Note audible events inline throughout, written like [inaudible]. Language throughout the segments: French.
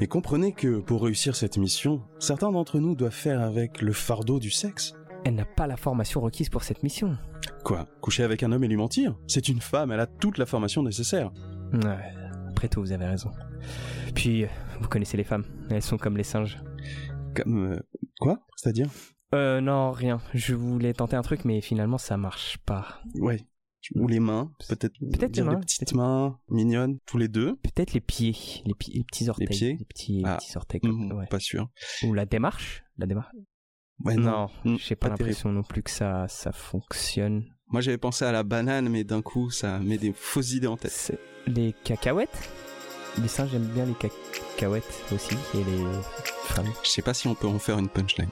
Et comprenez que pour réussir cette mission, certains d'entre nous doivent faire avec le fardeau du sexe. Elle n'a pas la formation requise pour cette mission. Quoi Coucher avec un homme et lui mentir? C'est une femme, elle a toute la formation nécessaire. Ouais, après tout, vous avez raison. Puis, euh, vous connaissez les femmes, elles sont comme les singes. Comme... euh, quoi? C'est-à-dire? Euh, non, rien. Je voulais tenter un truc, mais finalement, ça marche pas. Ouais. Ou les mains, peut-être. Peut-être les mains, petites mains mignonnes, tous les deux. Peut-être les pieds, les, pi- les petits orteils. pieds Les petits, les Ah. petits orteils. Mhm, ouais. Pas sûr. Ou la démarche La démarche Ouais, Non, Mm, j'ai pas, l'impression non plus que ça, ça fonctionne. Moi j'avais pensé à la banane, mais d'un coup ça met des fausses idées en tête. Les cacahuètes Les singes aiment bien les cacahuètes aussi, et les femmes. Je sais pas si on peut en faire une punchline.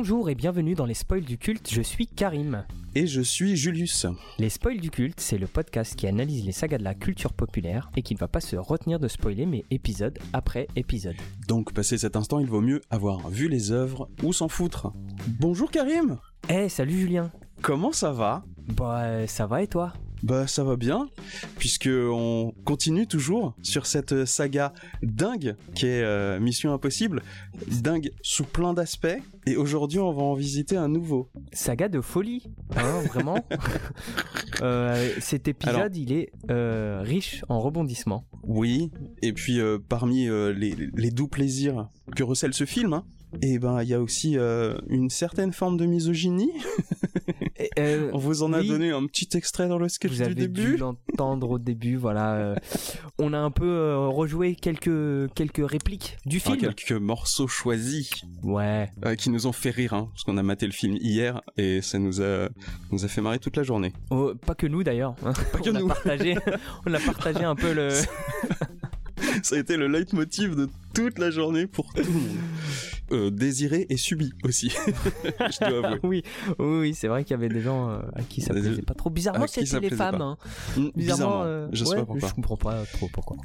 Bonjour et bienvenue dans les spoils du culte, je suis Karim. Et je suis Julius. Les spoils du culte, c'est le podcast qui analyse les sagas de la culture populaire et qui ne va pas se retenir de spoiler mais épisode après épisode. Donc passé cet instant, il vaut mieux avoir vu les œuvres ou s'en foutre. Bonjour Karim Eh salut Julien Comment ça va? Bah ça va et toi? Bah ça va bien, puisque on continue toujours sur cette saga dingue qui est euh, Mission Impossible, dingue sous plein d'aspects, et aujourd'hui on va en visiter un nouveau. Saga de folie, hein, [laughs] vraiment. Euh, cet épisode, Alors- il est euh, riche en rebondissements. Oui, et puis parmi les, les doux plaisirs que recèle ce film, hein, et ben il y a aussi euh, une certaine forme de misogynie. Euh, [laughs] On vous en a oui. donné un petit extrait dans le sketch vous du avez début. dû l'entendre au début, voilà. euh, on a un peu euh, rejoué quelques quelques répliques du Ah, film. quelques morceaux choisis Ouais. qui nous ont fait rire, hein, parce qu'on a maté le film hier et ça nous a, nous a fait marrer toute la journée. Oh, pas que nous d'ailleurs. hein. Pas que on nous. A partagé, [laughs] on a partagé un peu le. Ça a été le leitmotiv de toute la journée pour tout le monde. Euh, désiré et subi aussi, [laughs] je dois avouer. oui, oui, c'est vrai qu'il y avait des gens euh, à qui ça plaisait pas trop. Bizarrement, c'était les femmes. hein. Mm, Bizarrement, Bizarrement, euh, je sais ouais, pas pourquoi. Je comprends pas trop pourquoi.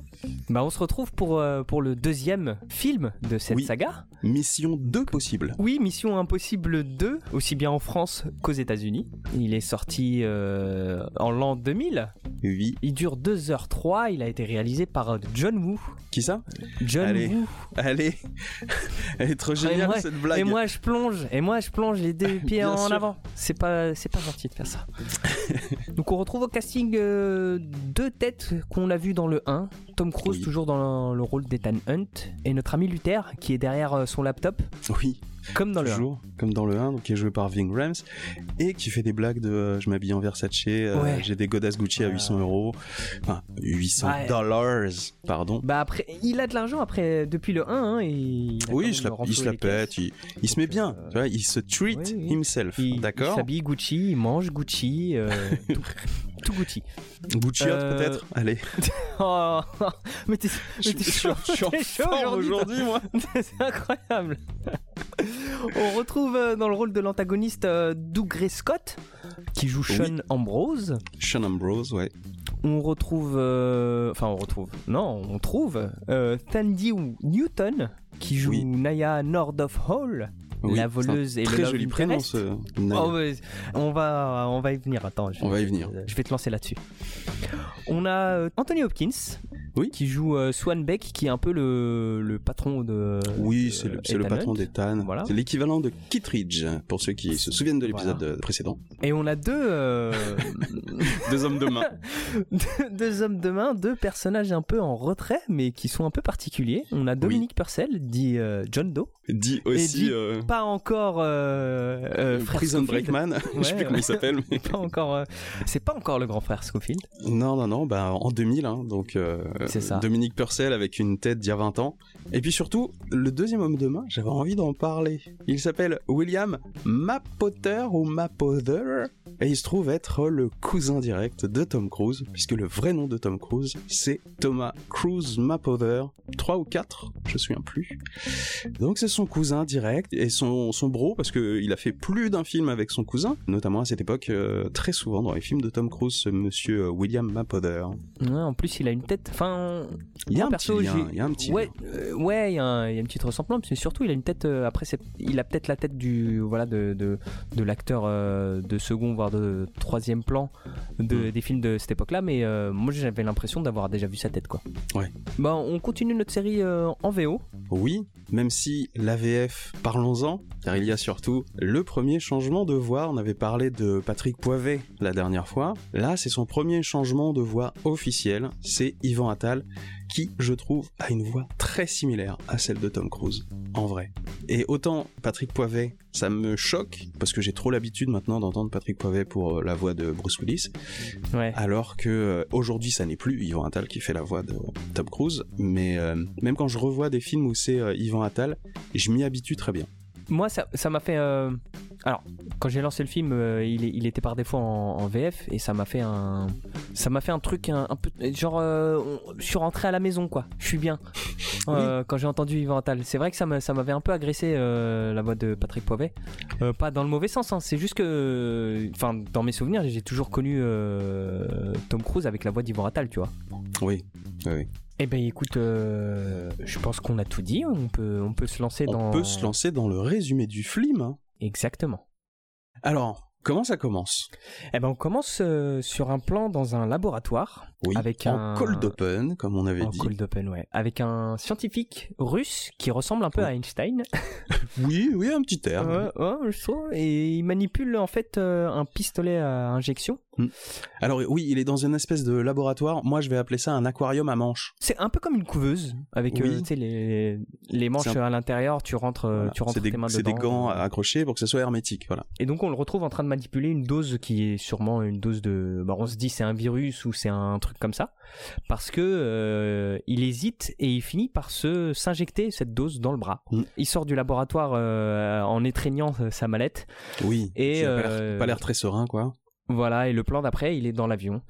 Bah, on se retrouve pour pour le deuxième film de cette Oui. saga. Mission 2 possible. Oui, Mission Impossible 2, aussi bien en France qu'aux États-Unis. Il est sorti en l'an 2000. Oui. Il dure 2h03. Il a été réalisé par John Woo. Qui ça? John Allez, Woo. Allez, [laughs] est trop et moi- cette blague. Et moi je plonge, et moi je plonge les deux [laughs] pieds en sûr. avant. C'est pas, c'est pas gentil de faire ça. [laughs] Donc on retrouve au casting euh, deux têtes qu'on a vues dans le 1. Tom Cruise Oui. toujours dans le rôle d'Ethan Hunt et notre ami Luther qui est derrière euh, son laptop, Oui, comme dans le 1. toujours, comme dans le 1, donc qui est joué par Ving Rhames, et qui fait des blagues de euh, je m'habille en Versace, euh, Ouais. j'ai des godasses Gucci à 800 euros, enfin 800 Ouais. dollars, pardon. Bah après, il a de l'argent après depuis le 1 hein, et Oui, il se la, il se pète, il, il se met bien, euh, tu vois, il se treat oui, oui. himself, Il, il d'accord s'habille Gucci, il mange Gucci, tout, [laughs] tout Gucci. Gucci peut-être [laughs] Allez, Oh, mais t'es [laughs] chaud, chaud aujourd'hui, moi C'est incroyable. [laughs] On retrouve euh, dans le rôle de l'antagoniste euh, Doug Gray Scott qui joue Oui. Sean Ambrose. Sean Ambrose, ouais. On retrouve, euh, enfin on retrouve, non, on trouve euh, Tandy Newton qui joue Oui. Naya Nordoff Hall, Oui, la voleuse et le Très joli prénom, ce. Oh, ouais, on va, on va y venir. Attends, je, On va y venir. Je vais te lancer là-dessus. On a Anthony Hopkins, Oui. qui joue euh, Swan Beck, qui est un peu le, le patron de. Oui, de c'est le, c'est le patron d'Ethan. Voilà. C'est l'équivalent de Kittridge, pour ceux qui se souviennent de l'épisode Voilà. euh, précédent. Et on a deux, euh, [laughs] Deux hommes de main. deux, [laughs] deux hommes de main, deux personnages un peu en retrait, mais qui sont un peu particuliers. On a Dominique Purcell, dit euh, John Doe, Dit aussi dit euh, pas encore euh, euh, Prison. Breakman. [laughs] Je sais Ouais, plus comment il s'appelle. mais- Pas encore, euh, c'est pas encore le grand frère Scofield. Non, non, non, bah en 2000, hein, donc euh, ça. Dominique Purcell avec une tête d'il y a 20 ans. Et puis surtout, le deuxième homme de main, j'avais envie d'en parler. Il s'appelle William Mapotter ou Mapother, Et il se trouve être le cousin direct de Tom Cruise, puisque le vrai nom de Tom Cruise, c'est Thomas Cruise Mapother, 3 ou 4, je me souviens plus. Donc c'est son cousin direct et son, son bro, parce qu'il a fait plus d'un film avec son cousin, notamment à cette époque, euh, très souvent dans les films de Tom Cruise, ce monsieur euh, William Mapother. Ouais, en plus, il a une tête. Enfin. Il y a un perso, petit lien, il y a un petit Ouais, euh, ouais, il y, a un- il y a une petite ressemblance, mais surtout, il a une tête. euh, après, il a peut-être la tête du. Voilà, de, de, de l'acteur de second, voire de troisième plan de, Mm. des films de cette époque-là, mais euh, moi, j'avais l'impression d'avoir déjà vu sa tête, quoi. Ouais. Bah, on continue notre série euh, en VO. Oui, même si l'AVF, parlons-en, car il y a surtout le premier changement de voix. On avait parlé de Patrick Poivet la dernière fois. Là, c'est son premier changement de voix officiel. C'est Yvan Attal, qui, je trouve, a une voix très similaire à celle de Tom Cruise, en vrai. Et autant Patrick Poivet, ça me choque, parce que j'ai trop l'habitude maintenant d'entendre Patrick Poivet pour euh, la voix de Bruce Willis, Ouais. alors que euh, aujourd'hui ça n'est plus Yvan Attal qui fait la voix de Tom Cruise, mais euh, même quand je revois des films où c'est euh, Yvan Attal, je m'y habitue très bien. Moi, ça ça m'a fait. euh, Alors, quand j'ai lancé le film, euh, il, était par défaut en, en VF et ça m'a fait un. Ça m'a fait un truc un, un peu. Genre, euh, je suis rentré à la maison, quoi. Je suis bien. [laughs] Euh, Quand j'ai entendu Yvan Attal. C'est vrai que ça m'a- ça m'avait un peu agressé la voix de Patrick Poivet. Pas dans le mauvais sens, hein. c'est juste que. Enfin, dans mes souvenirs, j'ai toujours connu Tom Cruise avec la voix d'Yvan Attal, tu vois. Oui, oui, oui. Eh ben écoute, euh, je pense qu'on a tout dit. On peut, on peut se lancer dans. On peut se lancer dans le résumé du film. hein. Exactement. Alors, comment ça commence? Eh ben, on commence euh, sur un plan dans un laboratoire Oui, Avec en un- cold open, comme on avait en dit. cold open, ouais, avec un scientifique russe qui ressemble un peu à Einstein. [laughs] Oui, oui, un petit air. Ouais, je trouve. Et il manipule en fait euh, un pistolet à injection. Alors oui, il est dans une espèce de laboratoire. Moi, je vais appeler ça un aquarium à manches. C'est un peu comme une couveuse avec euh, Oui. les, les manches C'est un- à l'intérieur. Tu rentres, euh, Voilà. tu rentres C'est des, tes mains c'est dedans. des gants accrochés pour que ce soit hermétique. Voilà. Et donc on le retrouve en train de manipuler une dose qui est sûrement une dose de. Bah, on se dit c'est un virus ou c'est un truc comme ça, parce que euh, il hésite et il finit par se s'injecter cette dose dans le bras. Mm. Il sort du laboratoire euh, en étreignant euh, sa mallette. Oui. Et, euh, pas l'air très serein, quoi. Voilà et le plan d'après il est dans l'avion.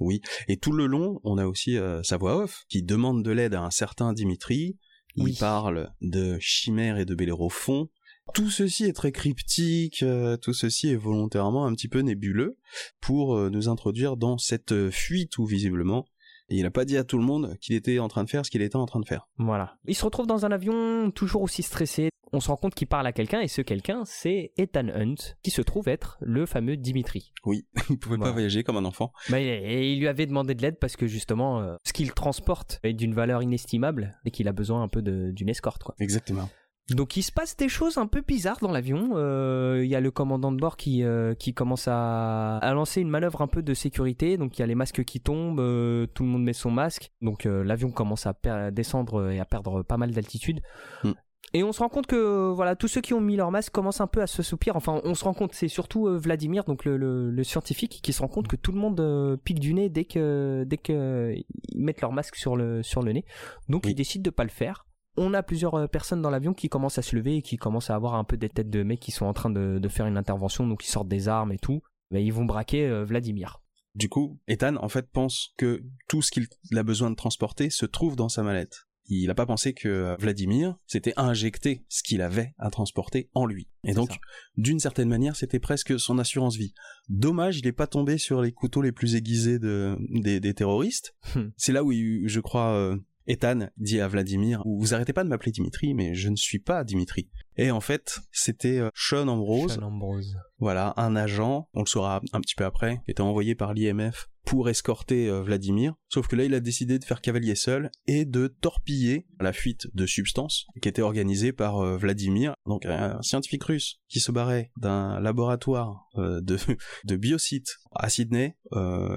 Oui. Et tout le long, on a aussi euh, sa voix off qui demande de l'aide à un certain Dimitri. Il Oui. parle de chimères et de bellérophons. Tout ceci est très cryptique, euh, tout ceci est volontairement un petit peu nébuleux pour euh, nous introduire dans cette fuite où visiblement il n'a pas dit à tout le monde qu'il était en train de faire ce qu'il était en train de faire. Voilà. Il se retrouve dans un avion toujours aussi stressé. On se rend compte qu'il parle à quelqu'un et ce quelqu'un c'est Ethan Hunt qui se trouve être le fameux Dimitri. Oui, [laughs] il pouvait Voilà. pas voyager comme un enfant. Bah, et il lui avait demandé de l'aide parce que justement, euh, ce qu'il transporte est d'une valeur inestimable et qu'il a besoin un peu d'une escorte. Quoi. Exactement. Donc il se passe des choses un peu bizarres dans l'avion. Euh, Il y a le commandant de bord qui, euh, qui commence à, à lancer une manœuvre un peu de sécurité. Donc il y a les masques qui tombent, euh, tout le monde met son masque. Donc l'avion commence à descendre et à perdre pas mal d'altitude. Hmm. Et on se rend compte que voilà tous ceux qui ont mis leur masque commencent un peu à se soupir. Enfin, on se rend compte, c'est surtout Vladimir, donc le, le- le scientifique, qui se rend compte que tout le monde pique du nez dès que dès que ils mettent leur masque sur le sur le nez. Donc Oui. il décide de pas le faire. On a plusieurs euh, personnes dans l'avion qui commencent à se lever et qui commencent à avoir un peu des têtes de mecs qui sont en train de, de faire une intervention, donc ils sortent des armes et tout. Mais ils vont braquer euh, Vladimir. Du coup, Ethan, en fait, pense que tout ce qu'il a besoin de transporter se trouve dans sa mallette. Il n'a pas pensé que euh, Vladimir s'était injecté ce qu'il avait à transporter en lui. Et donc, d'une certaine manière, c'était presque son assurance vie. Dommage, il n'est pas tombé sur les couteaux les plus aiguisés de, des, des terroristes. Hmm. C'est là où, il- je crois, euh, Ethan dit à Vladimir, vous arrêtez pas de m'appeler Dimitri, mais je ne suis pas Dimitri. Et en fait, c'était euh, Sean Ambrose, Sean Ambrose. voilà, un agent, on le saura un petit peu après, qui était envoyé par l'IMF pour escorter euh, Vladimir. Sauf que là, il a décidé de faire cavalier seul et de torpiller la fuite de substances qui était organisée par euh, Vladimir, donc un scientifique russe qui se barrait d'un laboratoire euh, de, [laughs] de biocides à Sydney. euh,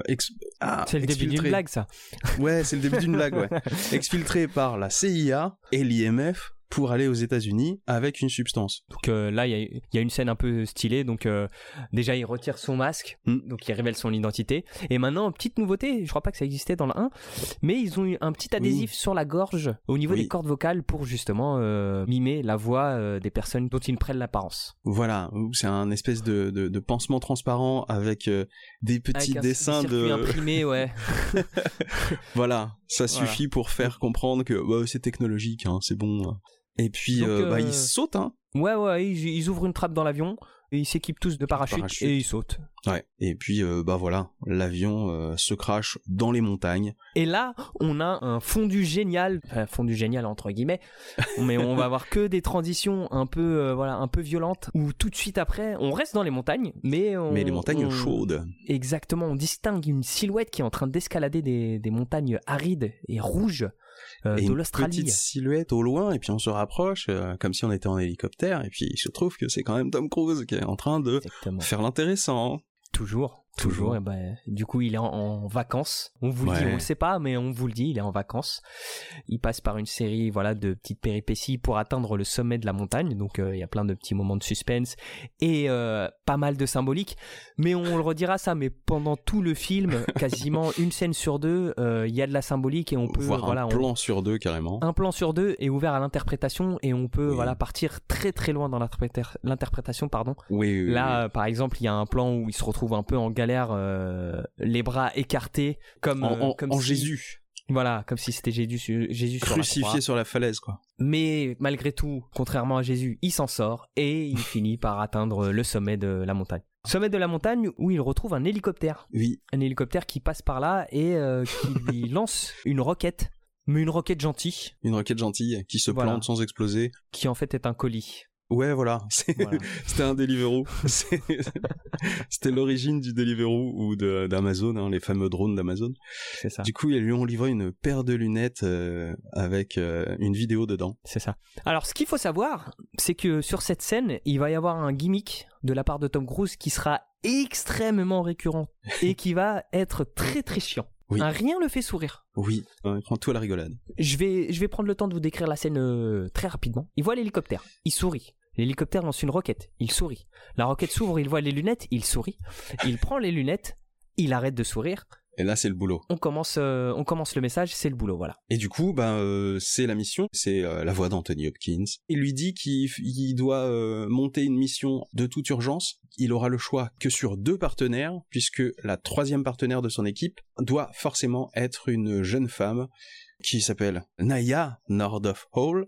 ah, C'est le début d'une blague, ça. Ouais, c'est le début d'une blague, ouais. [laughs] Exfiltré par la CIA et l'IMF pour aller aux États-Unis avec une substance. Donc euh, là, il y a, il y a une scène un peu stylée. Donc euh, déjà, il retire son masque, Mm. donc il révèle son identité. Et maintenant, petite nouveauté, je crois pas que ça existait dans le 1, mais ils ont eu un petit adhésif sur la gorge au niveau Oui. des cordes vocales pour justement euh, mimer la voix euh, des personnes dont ils prennent l'apparence. Voilà, c'est un espèce de, de, de pansement transparent avec des petits Avec un dessins de... imprimé, [laughs] ouais. Voilà, ça Voilà. suffit pour faire comprendre que bah, c'est technologique, hein, c'est bon. Et puis, Donc, euh, bah, euh, ils sautent, hein. Ouais, ouais, ils, ils ouvrent une trappe dans l'avion, et ils s'équipent tous de parachutes, Parachute. et ils sautent. Ouais. Et puis, euh, bah voilà, l'avion euh, se crache dans les montagnes. Et là, on a un fondu génial, enfin fondu génial entre guillemets, mais on va avoir que des transitions un peu, euh, voilà, un peu violentes. Où tout de suite après, on reste dans les montagnes, mais on, Mais les montagnes on- chaudes. Exactement, on distingue une silhouette qui est en train d'escalader des, des montagnes arides et rouges euh, et de une l'Australie. petite silhouette au loin, et puis on se rapproche, euh, comme si on était en hélicoptère, et puis il se trouve que c'est quand même Tom Cruise qui est en train de Exactement. faire l'intéressant. Toujours, toujours. Toujours. Et ben, du coup, il est en, en vacances. On vous le dit, on le sait pas, mais on vous le dit, il est en vacances. Il passe par une série, voilà, de petites péripéties pour atteindre le sommet de la montagne. Donc, euh, il y a plein de petits moments de suspense et euh, pas mal de symbolique. Mais on le redira ça. Mais pendant tout le film, [laughs] quasiment une scène sur deux, euh, il y a de la symbolique et on peut, Voir voilà, un on- plan sur deux carrément. un plan sur deux est ouvert à l'interprétation et on peut, Oui. voilà, partir très très loin dans l'interpréta- l'interprétation, pardon. Oui. Là, par exemple, il y a un plan où il se retrouve un peu en galère, euh, les bras écartés, comme, en, euh, en- comme en si- Jésus, Voilà, comme si c'était Jésus, sur- Jésus sur la crucifié sur la falaise, quoi. Mais malgré tout, contrairement à Jésus, il s'en sort et il [laughs] finit par atteindre le sommet de la montagne. Sommet de la montagne où il retrouve un hélicoptère. Oui, Un hélicoptère qui passe par là et euh, qui [laughs] lui lance une roquette. Mais une roquette gentille, une roquette gentille qui se Voilà. plante sans exploser. qui en fait est un colis. Ouais, voilà, [laughs] c'était un Deliveroo. [laughs] C'était l'origine du Deliveroo ou de- d'Amazon, hein, les fameux drones d'Amazon. C'est ça. Du coup, ils lui ont livré une paire de lunettes euh, avec euh, une vidéo dedans. C'est ça. Alors, ce qu'il faut savoir, c'est que sur cette scène, il va y avoir un gimmick de la part de Tom Cruise qui sera extrêmement récurrent et qui va être très très chiant. Oui. Un rien le fait sourire. Oui, on prend tout à la rigolade. Je vais, je vais prendre le temps de vous décrire la scène euh, très rapidement. Il voit l'hélicoptère, il sourit. L'hélicoptère lance une roquette, il sourit. La roquette s'ouvre, il voit les lunettes, il sourit. Il prend les lunettes, il arrête de sourire. Et là, c'est le boulot. On commence, euh, on commence le message, c'est le boulot, voilà. Et du coup, ben, euh, c'est la mission, c'est euh, la voix d'Anthony Hopkins. Il lui dit qu'il doit euh, monter une mission de toute urgence. Il aura le choix que sur deux partenaires, puisque la troisième partenaire de son équipe doit forcément être une jeune femme qui s'appelle Naya Nordoff Hall,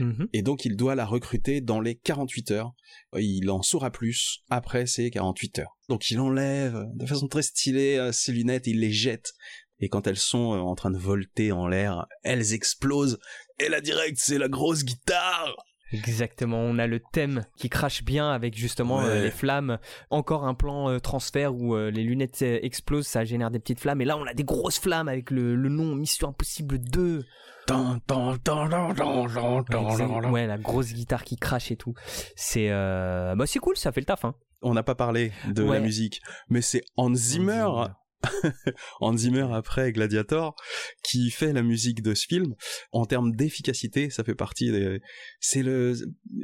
Mhm. et donc il doit la recruter dans les 48 heures. Il en saura plus après ces 48 heures. Donc il enlève de façon très stylée euh, ses lunettes, il les jette. Et quand elles sont euh, en train de volter en l'air, elles explosent. Et là direct, c'est la grosse guitare. Exactement, on a le thème qui crache bien avec justement euh, les flammes. Encore un plan euh, transfert où euh, les lunettes explosent, ça génère des petites flammes. Et là, on a des grosses flammes avec le, le nom Mission Impossible 2. Tan, tan, tan, tan, tan, tan, tan, Exact- tan, tan. Ouais, la grosse guitare qui crache et tout. C'est bah, c'est cool, ça fait le taf. Hein. On n'a pas parlé de Ouais. la musique, mais c'est Hans Zimmer, Hans Zimmer [laughs] après Gladiator, qui fait la musique de ce film. En termes d'efficacité, ça fait partie des... C'est le...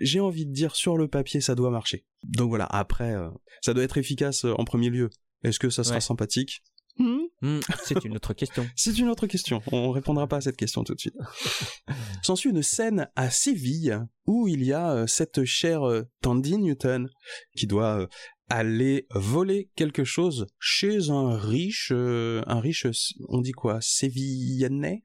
J'ai envie de dire, sur le papier, ça doit marcher. Donc voilà, après, euh, ça doit être efficace euh, en premier lieu. Est-ce que ça sera Ouais. sympathique? Hmm, Hmm, c'est une autre question. [laughs] C'est une autre question. On répondra pas à cette question tout de suite. [laughs] S'ensuit une scène à Séville où il y a euh, cette chère euh, Tandy Newton qui doit euh, aller voler quelque chose chez un riche, euh, un riche, on dit quoi, sévillanais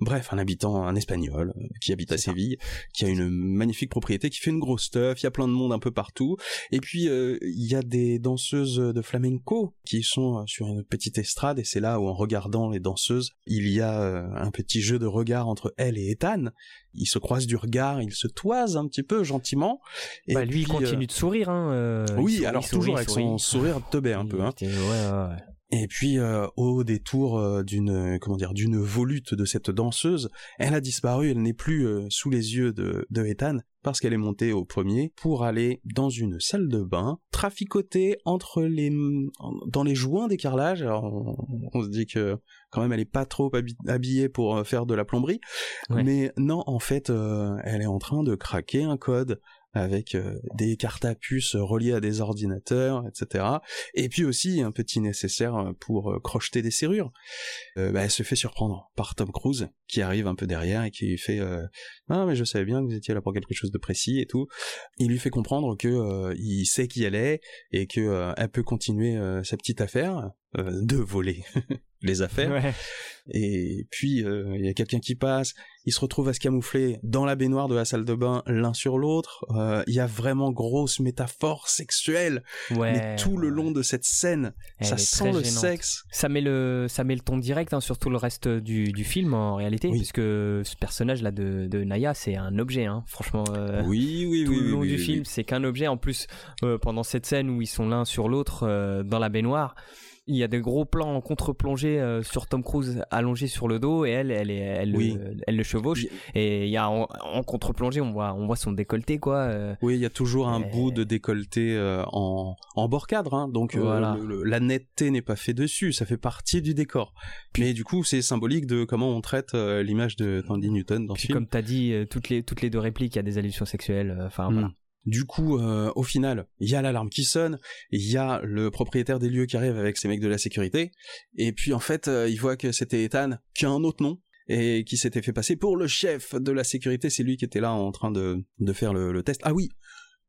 Bref, un habitant, un espagnol euh, qui habite à. Séville, qui a une magnifique propriété, qui fait une grosse stuff, il y a plein de monde un peu partout, et puis euh, il y a des danseuses de flamenco qui sont euh, sur une petite estrade, et c'est là où en regardant les danseuses, il y a euh, un petit jeu de regard entre elle et Ethan. Ils se croisent du regard, ils se toisent un petit peu gentiment. Et bah, lui, il euh, continue de sourire. Hein, oui, sourit, alors sourit, toujours avec sourit. son sourire teubé un peu. Hein. Ouais, ouais, ouais. Et puis euh, au détour euh, d'une euh, comment dire d'une volute de cette danseuse, elle a disparu, elle n'est plus euh, sous les yeux de, de Ethan. parce qu'elle est montée au premier pour aller dans une salle de bain, traficoter entre les dans les joints des carrelages. Alors on, se dit que quand même elle est pas trop habillée pour faire de la plomberie, mais non, en fait, euh, elle est en train de craquer un code avec euh, des cartes à puce reliées à des ordinateurs, etc. Et puis aussi un petit nécessaire euh, pour euh, crocheter des serrures. Bah, elle se fait surprendre par Tom Cruise qui arrive un peu derrière et qui lui fait ah mais je savais bien que vous étiez là pour quelque chose de précis et tout. Il lui fait comprendre que il sait qui elle est et que elle peut continuer sa petite affaire de voler [laughs] les affaires. Et puis il y a quelqu'un qui passe, ils se retrouvent à se camoufler dans la baignoire de la salle de bain l'un sur l'autre. Euh, il y a vraiment grosse métaphore sexuelle. mais tout le long de cette scène, ça sent le sexe. Ça met le, ça met le ton direct hein, sur tout le reste du, du film en réalité, puisque ce personnage là de, de Naya, c'est un objet. Hein, franchement. Euh, oui, oui, tout le long du film, c'est qu'un objet. En plus, euh, pendant cette scène où ils sont l'un sur l'autre dans la baignoire il y a des gros plans en contre-plongée euh, sur Tom Cruise allongé sur le dos et elle, elle, elle, le, elle le chevauche. Et il y a en, contre-plongée, on voit, on voit son décolleté quoi. Euh. oui, il y a toujours un bout de décolleté euh, en, en bord cadre, hein, donc la netteté n'est pas fait dessus, ça fait partie du décor. Mais du coup, c'est symbolique de comment on traite l'image de Tandy Newton dans le film. Comme t'as dit, toutes les toutes les deux répliques, il y a des allusions sexuelles. Enfin hmm. voilà. Du coup, euh, au final, il y a l'alarme qui sonne, il y a le propriétaire des lieux qui arrive avec ses mecs de la sécurité, et puis en fait, euh, il voit que c'était Ethan, qui a un autre nom, et qui s'était fait passer pour le chef de la sécurité, c'est lui qui était là en train de, de faire le, test. Ah oui,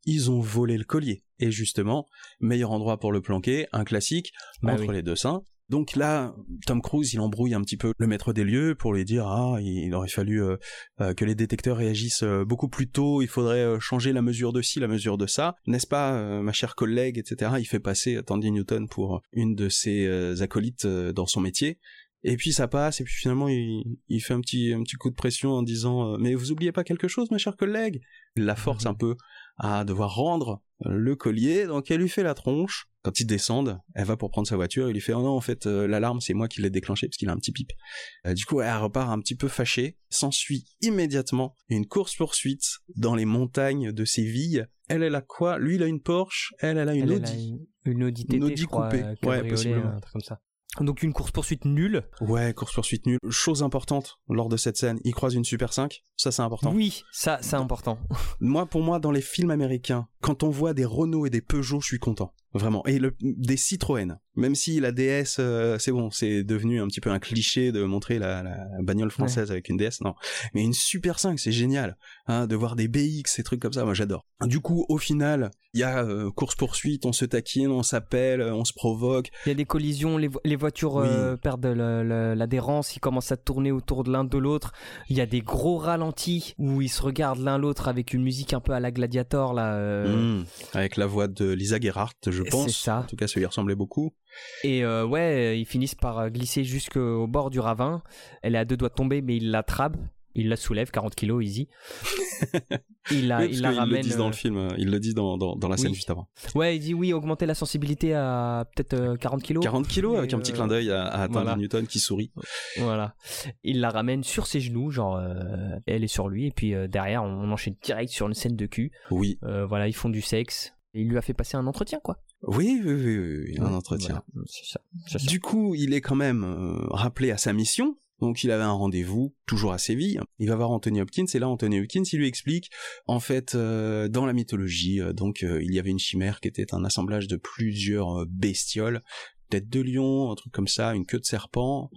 ils ont volé le collier. Et justement, meilleur endroit pour le planquer, un classique, bah entre les deux seins, donc là, Tom Cruise, il embrouille un petit peu le maître des lieux pour lui dire ah il aurait fallu euh, euh, que les détecteurs réagissent euh, beaucoup plus tôt, il faudrait changer la mesure de ci, la mesure de ça, n'est-ce pas, ma chère collègue, etc. Il fait passer Tandy Newton pour une de ses acolytes dans son métier. Et puis ça passe, et puis finalement il, fait un petit, un petit coup de pression en disant Mais vous oubliez pas quelque chose, ma chère collègue? Il la force mhm. un peu à devoir rendre le collier, donc elle lui fait la tronche. Quand ils descendent, elle va pour prendre sa voiture, il lui fait oh non en fait euh, l'alarme c'est moi qui l'ai déclenché parce qu'il a un petit pipe. Euh, du coup elle repart un petit peu fâchée, s'ensuit immédiatement une course poursuite dans les montagnes de Séville. Elle elle a quoi? Lui il a une Porsche, elle elle a une Audi. une, Audi TT, une coupée, euh, ouais possiblement. Un truc comme ça. Donc une course poursuite nulle. Ouais, course poursuite nulle. Chose importante lors de cette scène, il croise une Super 5. Ça c'est important. Oui, ça c'est important. moi pour moi dans les films américains, quand on voit des Renault et des Peugeot, je suis content. Vraiment. Et le, des Citroën. Même si la DS, euh, c'est bon, c'est devenu un petit peu un cliché de montrer la, la bagnole française avec une DS, non. Mais une Super 5, c'est génial. Hein, de voir des BX, ces trucs comme ça, moi j'adore. Du coup, au final, il y a euh, course-poursuite, on se taquine, on s'appelle, euh, on se provoque. Il y a des collisions, les, les voitures perdent l'adhérence, ils commencent à tourner autour de l'un de l'autre. Il y a des gros ralentis où ils se regardent l'un l'autre avec une musique un peu à la Gladiator, là. Mmh. avec la voix de Lisa Gerhardt, je pense. Ça. En tout cas, ça lui ressemblait beaucoup. Et euh, ouais, ils finissent par glisser jusqu'au bord du ravin. Elle est à deux doigts de tomber, mais il l'attrape. Il la soulève, 40 kilos, easy. [laughs] il la, il la ramène. le dit dans le euh, film, il le dit dans, dans, la scène juste avant. Ouais, il dit oui, augmenter la sensibilité à peut-être 40 kilos. 40 kilos avec un petit clin d'œil à, à Newton qui sourit. Voilà. Il la ramène sur ses genoux, genre elle est sur lui, et puis derrière on, enchaîne direct sur une scène de cul. Oui. voilà, ils font du sexe. Et il lui a fait passer un entretien, quoi. Oui, oui, oui, oui, un entretien. Du coup, il est quand même euh, rappelé à sa mission. Donc il avait un rendez-vous, toujours à Séville. Il va voir Anthony Hopkins et là Anthony Hopkins il lui explique en fait euh, dans la mythologie euh, donc il y avait une chimère qui était un assemblage de plusieurs bestioles tête de lion, un truc comme ça, une queue de serpent.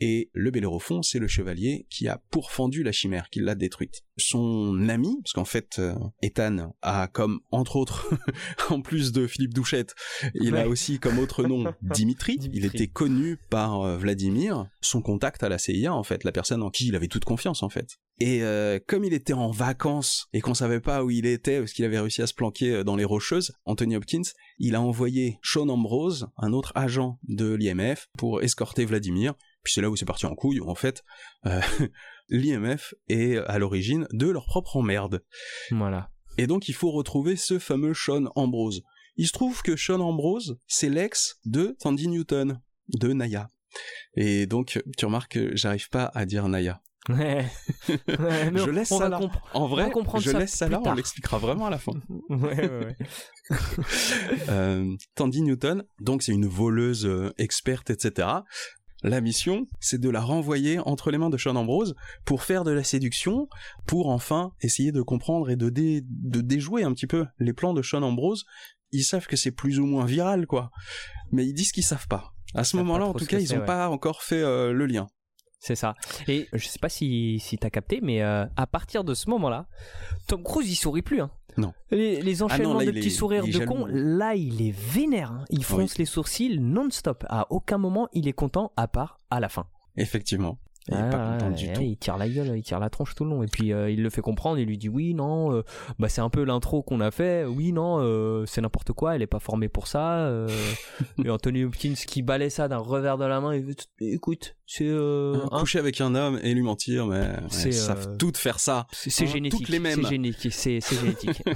Et le Bellérophon, c'est le chevalier qui a pourfendu la chimère, qui l'a détruite. Son ami, parce qu'en fait, euh, Ethan a comme, entre autres, [laughs] en plus de Philippe Douchette, il a aussi comme autre nom [laughs] Dimitri. Il était connu par euh, Vladimir, son contact à la CIA, en fait, la personne en qui il avait toute confiance, en fait. Et euh, comme il était en vacances et qu'on savait pas où il était parce qu'il avait réussi à se planquer euh, dans les rocheuses, Anthony Hopkins, il a envoyé Sean Ambrose, un autre agent de l'IMF, pour escorter Vladimir. Puis c'est là où c'est parti en couille, où en fait, euh, [laughs] l'IMF est à l'origine de leur propre emmerde. Voilà. Et donc il faut retrouver ce fameux Sean Ambrose. Il se trouve que Sean Ambrose, c'est l'ex de Tandy Newton, de Naya. Et donc, tu remarques que j'arrive pas à dire Naya. Ouais. [laughs] Je laisse ça là. En vrai, je laisse ça là, on l'expliquera vraiment à la fin. [laughs] ouais. [laughs] Euh, Tandy Newton, donc c'est une voleuse euh, experte, etc. La mission, c'est de la renvoyer entre les mains de Sean Ambrose pour faire de la séduction, pour enfin essayer de comprendre et de, dé- de déjouer un petit peu les plans de Sean Ambrose. Ils savent que c'est plus ou moins viral, quoi. Mais ils disent qu'ils savent pas. À ce moment-là, en tout cas, ils c'est, ont ouais. pas encore fait euh, le lien. C'est ça. Et je sais pas si, si t'as capté, mais euh, à partir de ce moment-là, Tom Cruise il sourit plus. Hein. Non. Les, les enchaînements là, de est- petits sourires de con, là il est vénère. hein. Il fronce les sourcils non-stop. À aucun moment il est content, à part à la fin. Effectivement. Il est Ah, pas content ouais, du ouais, tout. Il tire la gueule, il tire la tronche tout le long. Et puis euh, il le fait comprendre, il lui dit oui, non, euh, bah c'est un peu l'intro qu'on a fait. Oui, non, euh, c'est n'importe quoi, elle est pas formée pour ça. [laughs] et Anthony Hopkins qui balait ça d'un revers de la main. Il veut, écoute, c'est Hein, Coucher avec un homme et lui mentir, mais ouais, ils savent toutes faire ça. c'est Hein, génétique. toutes les mêmes. C'est génétique. C'est génétique. [laughs]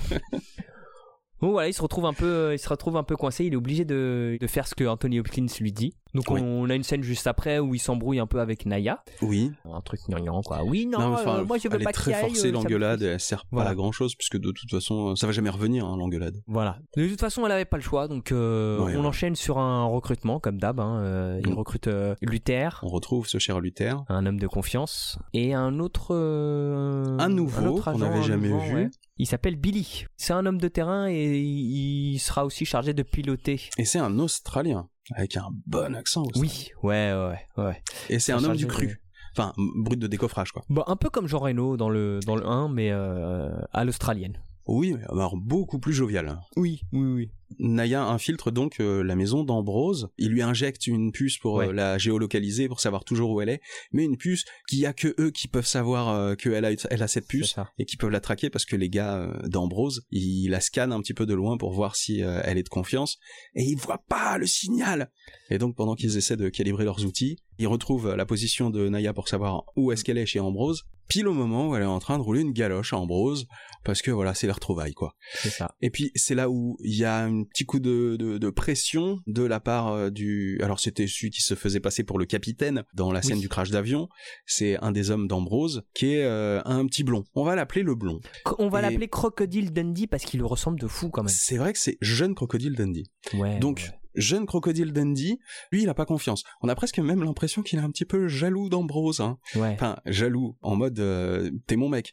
Bon voilà, il se retrouve un peu, il se retrouve un peu coincé. Il est obligé de, de faire ce que Anthony Hopkins lui dit. Donc Oui. on a une scène juste après où il s'embrouille un peu avec Naya. Oui. Un truc gnangnan quoi. Oui non, enfin, euh, moi je veux elle pas est très forcée euh, l'engueulade, elle sert pas Voilà. à grand chose puisque de toute façon ça va jamais revenir hein, l'engueulade. Voilà. De toute façon, elle avait pas le choix, donc euh, Ouais, on ouais. enchaîne sur un recrutement comme d'hab. Hein. Euh, Il Mm. recrute euh, Luther, On retrouve ce cher Luther, un homme de confiance, et un autre, euh, Un nouveau qu'on n'avait un jamais nouveau, vu. ouais. Il s'appelle Billy. C'est un homme de terrain et il sera aussi chargé de piloter. et c'est un Australien avec un bon accent. aussi. Oui, ouais, ouais, ouais. Et c'est un homme du cru, enfin brut de décoffrage quoi. Bah, un peu comme Jean Reno dans le dans le 1, mais euh, à l'australienne. Oui, mais alors beaucoup plus jovial. Oui, oui, oui. Naya infiltre donc euh, la maison d'Ambrose. Il lui injecte une puce pour euh, la géolocaliser, pour savoir toujours où elle est. Mais une puce qu'il y a que eux qui peuvent savoir euh, qu'elle a, elle a cette puce et qui peuvent la traquer parce que les gars d'Ambrose, ils la scannent un petit peu de loin pour voir si elle est de confiance et ils voient pas le signal. Et donc pendant qu'ils essaient de calibrer leurs outils, ils retrouvent euh, la position de Naya pour savoir où est-ce qu'elle est chez Ambrose. Pile au moment où elle est en train de rouler une galoche à Ambrose parce que voilà, c'est leur trouvaille quoi. C'est ça. Et puis c'est là où il y a un petit coup de, de, de pression de la part euh, du... Alors c'était celui qui se faisait passer pour le capitaine dans la scène Oui. du crash d'avion. C'est un des hommes d'Ambrose qui est euh, un petit blond. On va l'appeler le blond. On va Et- l'appeler Crocodile Dundee parce qu'il le ressemble de fou quand même. C'est vrai que c'est jeune Crocodile Dundee. Ouais. Donc ouais. Jeune Crocodile Dundee, lui il a pas confiance. On a presque même l'impression qu'il est un petit peu jaloux d'Ambrose. Hein. Ouais. Enfin jaloux en mode euh, t'es mon mec.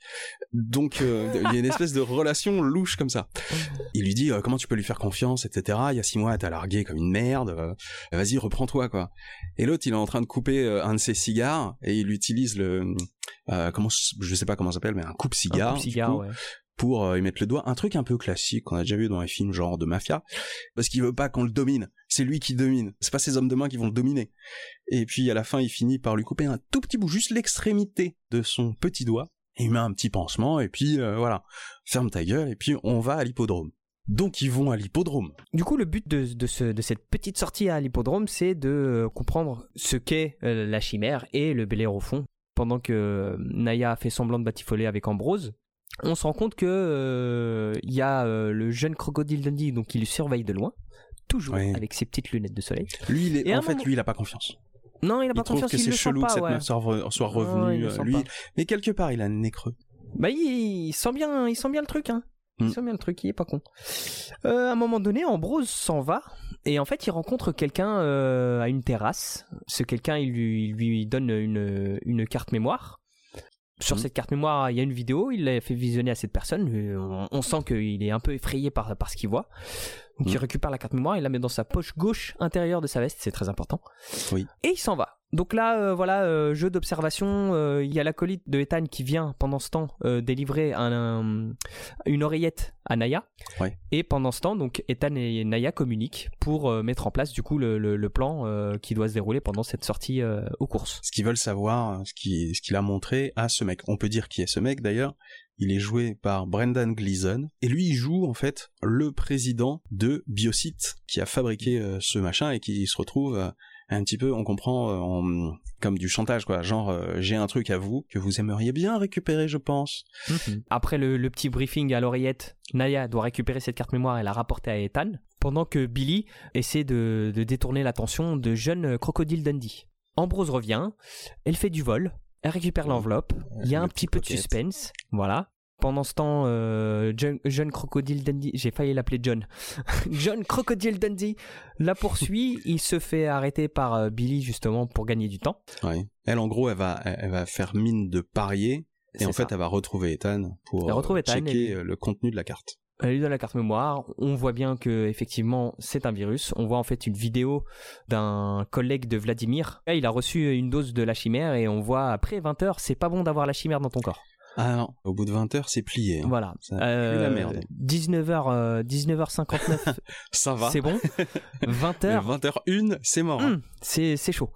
Donc euh, il y a une espèce de relation louche comme ça. Il lui dit euh, comment tu peux lui faire confiance, etc. Il y a six mois t'as largué comme une merde. Vas-y reprends-toi quoi. Et l'autre il est en train de couper un de ses cigares et il utilise le comment je sais pas comment ça s'appelle mais un coupe-cigare. Un du cigare, ouais. Pour euh, y mettre le doigt, un truc un peu classique qu'on a déjà vu dans les films genre de mafia, parce qu'il veut pas qu'on le domine. C'est lui qui domine. C'est pas ses hommes de main qui vont le dominer. Et puis à la fin, il finit par lui couper un tout petit bout, juste l'extrémité de son petit doigt. Et il met un petit pansement et puis euh, voilà, ferme ta gueule et puis on va à l'hippodrome. Donc ils vont à l'hippodrome. Du coup, le but de, ce- de cette petite sortie à l'hippodrome, c'est de euh, comprendre ce qu'est la chimère et le bellérophon. Pendant que Naya fait semblant de batifoler avec Ambrose, on se rend compte que euh, il y a euh, le jeune crocodile Dundee donc qui le surveille de loin, toujours avec ses petites lunettes de soleil. Lui, il est, en un fait, moment- lui, il a pas confiance. Non, il a Il pas trouve confiance, que il c'est chelou pas, que cette ouais. meuf soit, revenue. il euh, lui, pas. mais quelque part, il a le nez creux. Bah, il, il sent bien, il sent bien le truc, hein. Il Mm. sent bien le truc, il est pas con. Euh, à un moment donné, Ambrose s'en va et en fait, il rencontre quelqu'un euh, à une terrasse. Ce quelqu'un, il lui, il lui donne une, une carte mémoire. Sur Mm. cette carte mémoire, il y a une vidéo. Il l'a fait visionner à cette personne. On, on sent qu'il est un peu effrayé par, par ce qu'il voit. Donc, Mm. il récupère la carte mémoire, il la met dans sa poche gauche intérieure de sa veste. C'est très important. Oui. Et il s'en va. Donc là, euh, voilà, euh, jeu d'observation. euh, Il y a l'acolyte de Ethan qui vient pendant ce temps délivrer un- un- une oreillette à Naya. Ouais. Et pendant ce temps, donc Ethan et Naya communiquent pour mettre en place du coup le, le- le plan qui doit se dérouler pendant cette sortie aux courses. ce qu'ils veulent savoir, ce qu'il ce a montré à ce mec. On peut dire qui est ce mec d'ailleurs. Il est joué par Brendan Gleeson et lui il joue en fait le président de Biocyte qui a fabriqué ce machin et qui se retrouve un petit peu, on comprend, euh, en- comme du chantage quoi. Genre euh, j'ai un truc à vous que vous aimeriez bien récupérer, je pense. Après le, le petit briefing à l'oreillette, Naya doit récupérer cette carte mémoire et la rapporter à Ethan, pendant que Billy essaie de, de détourner l'attention de jeune crocodile Dundee. Ambrose revient, elle fait du vol, Elle récupère l'enveloppe. Il y a un petit peu de suspense. Voilà. Pendant ce temps, euh, John, John Crocodile Dundee, j'ai failli l'appeler John. [laughs] John Crocodile Dundee la poursuit. [laughs] il se fait arrêter par euh, Billy justement pour gagner du temps. Ouais. Elle, en gros, elle va, elle va faire mine de parier. Et en fait, elle va retrouver Ethan pour retrouve euh, Ethan, checker et- le contenu de la carte. Elle lui donne la carte mémoire. On voit bien que effectivement c'est un virus. On voit en fait une vidéo d'un collègue de Vladimir. Là, il a reçu une dose de la chimère et on voit après 20 heures, c'est pas bon d'avoir la chimère dans ton corps. Ah non, au bout de 20 heures, c'est plié. hein. Voilà. Ça pue la merde. 19h, euh, 19h59, [laughs] Ça va. c'est bon. 20 Mais heures, 20 h 1 c'est mort. hein. hum, c'est c'est chaud.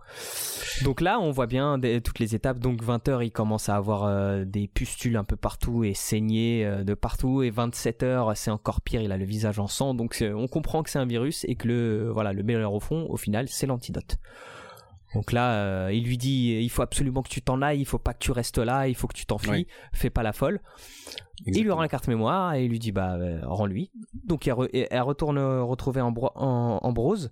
Donc là, on voit bien des- toutes les étapes. Donc 20 heures, il commence à avoir euh, des pustules un peu partout et saigner euh, de partout. Et 27 heures, c'est encore pire. Il a le visage en sang. Donc on comprend que c'est un virus et que le voilà le meilleur au fond, au final, c'est l'antidote. Donc là, euh, il lui dit il faut absolument que tu t'en ailles, il faut pas que tu restes là, il faut que tu t'enfuis, fais pas la folle. Il lui rend la carte mémoire et il lui dit bah euh, rends-lui. Donc elle, re- et elle retourne euh, retrouver Ambro- en- Ambrose.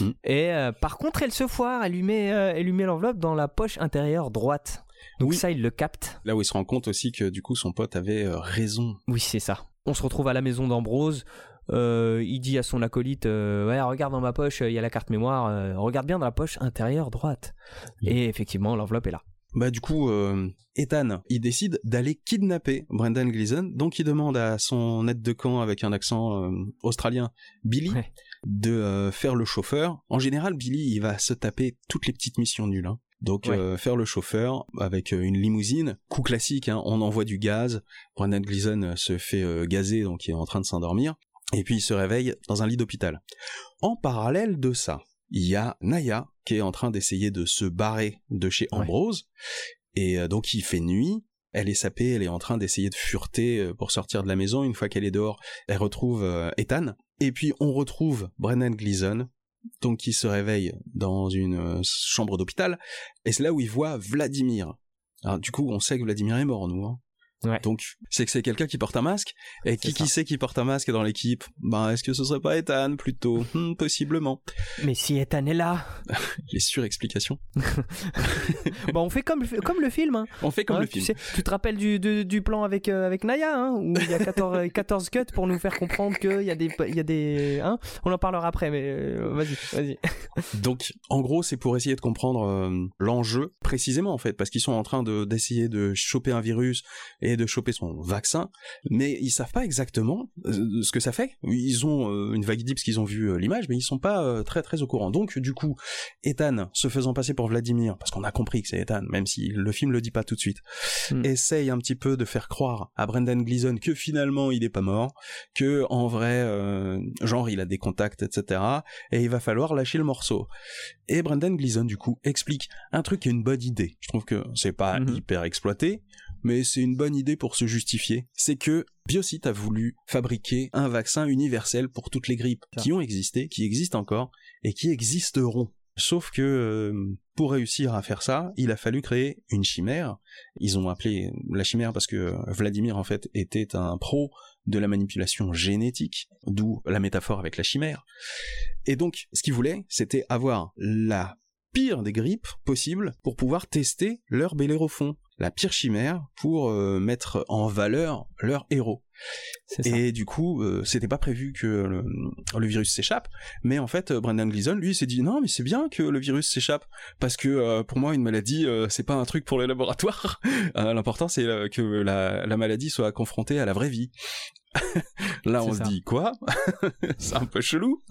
Mm. Et euh, par contre elle se foire, elle lui met, elle lui met l'enveloppe dans la poche intérieure droite. Donc Oui. ça il le capte. Là où il se rend compte aussi que du coup, son pote avait raison. Oui c'est ça. On se retrouve à la maison d'Ambrose. Euh, il dit à son acolyte euh, ouais regarde dans ma poche il y a la carte mémoire euh, regarde bien dans la poche intérieure droite et effectivement l'enveloppe est là Bah du coup, Ethan, il décide d'aller kidnapper Brendan Gleeson, donc il demande à son aide de camp avec un accent australien, Billy, Ouais. de faire le chauffeur. En général, Billy, il va se taper toutes les petites missions nulles. hein. Donc Ouais. euh, faire le chauffeur avec une limousine, coup classique, hein, on envoie du gaz, Brendan Gleeson euh, se fait euh, gazer, donc il est en train de s'endormir, et puis il se réveille dans un lit d'hôpital. En parallèle de ça, il y a Naya qui est en train d'essayer de se barrer de chez Ouais. Ambrose, et euh, donc il fait nuit, elle est sapée, elle est en train d'essayer de fureter euh, pour sortir de la maison. Une fois qu'elle est dehors, elle retrouve euh, Ethan. Et puis on retrouve Brennan Gleeson, donc qui se réveille dans une chambre d'hôpital. Et c'est là où il voit Vladimir. Alors du coup, on sait que Vladimir est mort, nous. hein. Ouais. Donc c'est que c'est quelqu'un qui porte un masque. Et qui qui sait qui porte un masque dans l'équipe? Ben est-ce que ce serait pas Ethan plutôt? [laughs] Hmm, Possiblement. mais si Ethan est là [laughs] Les surexplications. [laughs] bah on fait comme, comme le film hein. On fait comme Hein, le film. sais, tu te rappelles du, du, du plan avec, euh, avec Naya, hein, où il y a 14, 14 cuts pour nous faire comprendre qu'il y a des. Il y a des hein? On en parlera après, mais euh, vas-y, vas-y. Donc, en gros, c'est pour essayer de comprendre euh, l'enjeu précisément en fait, parce qu'ils sont en train de d'essayer de choper un virus et de choper son vaccin, mais ils savent pas exactement euh, ce que ça fait. Ils ont euh, une vague idée parce qu'ils ont vu euh, l'image, mais ils sont pas très très au courant. Donc, du coup, Ethan, se faisant passer pour Vladimir, parce qu'on a compris que c'est Ethan, même si le film le dit pas tout de suite, Hmm. essaye un petit peu de faire croire à Brendan Gleeson que finalement il est pas mort, que en vrai, euh, genre il a des contacts, etc. Et il va falloir lâcher le morceau. Et Brendan Gleeson, du coup, explique un truc qui est une bonne idée. Je trouve que c'est pas Mhm. hyper exploité, mais c'est une bonne idée pour se justifier. C'est que Biocyte a voulu fabriquer un vaccin universel pour toutes les grippes qui ont existé, qui existent encore, et qui existeront. Sauf que euh, pour réussir à faire ça, il a fallu créer une chimère. Ils ont appelé la chimère parce que Vladimir en fait était un pro de la manipulation génétique, d'où la métaphore avec la chimère. Et donc, ce qu'ils voulaient, c'était avoir la pire des grippes possibles pour pouvoir tester leur Bellérophon, la pire chimère pour euh, mettre en valeur leur héros. Ça. Et du coup, euh, c'était pas prévu que le, le virus s'échappe, mais en fait, euh, Brendan Gleeson, lui, s'est dit non, mais c'est bien que le virus s'échappe, parce que euh, pour moi, une maladie, euh, c'est pas un truc pour les laboratoires. [laughs] L'important, c'est que la, la maladie soit confrontée à la vraie vie. [laughs] Là, on se dit quoi? [laughs] C'est un peu chelou.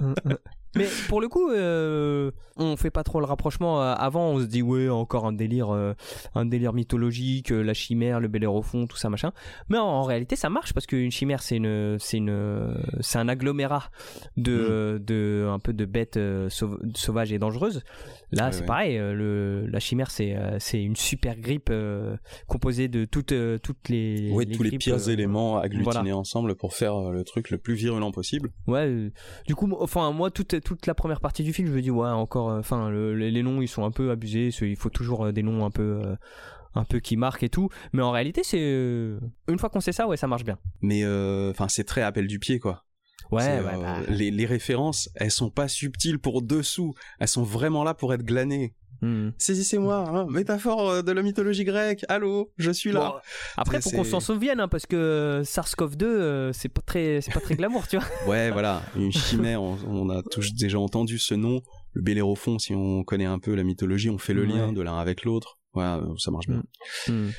Mais pour le coup, euh, on fait pas trop le rapprochement. Euh, Avant, on se dit ouais, encore un délire, euh, un délire mythologique, euh, la chimère, le bellérophon, tout ça machin. Mais en, en réalité, ça marche parce qu'une chimère, c'est une, c'est une, c'est un agglomérat de, de un peu de bêtes sauv- sauvages et dangereuses. Là, c'est pareil. euh, Le, la chimère, c'est, euh, c'est une super grippe euh, composée de toutes, toutes les, Ouais, tous les pires euh, éléments agglutinés voilà. ensemble pour faire le truc le plus virulent possible. Ouais, du coup, moi- enfin, moi, toute, toute la première partie du film, je me dis, ouais, encore, enfin, le- les, les noms, ils sont un peu abusés, il faut toujours des noms un peu, un peu qui marquent et tout. Mais en réalité, c'est. une fois qu'on sait ça, ouais, ça marche bien. Mais euh, enfin, c'est très appel du pied, quoi. Ouais, ouais, euh, bah, les, les références, elles sont pas subtiles pour dessous, elles sont vraiment là pour être glanées. Hmm. Saisissez-moi, hein, métaphore euh, de la mythologie grecque. Allô, je suis là. Bon, après, pour qu'on s'en souvienne, hein, parce que SARS-CoV-2, euh, c'est pas très, c'est pas très glamour, tu vois. [laughs] Ouais, voilà, une chimère. On, on a tous déjà entendu ce nom. Le Bellérophon, si on connaît un peu la mythologie, on fait le Ouais. lien de l'un avec l'autre. Euh, ça marche bien. Hmm.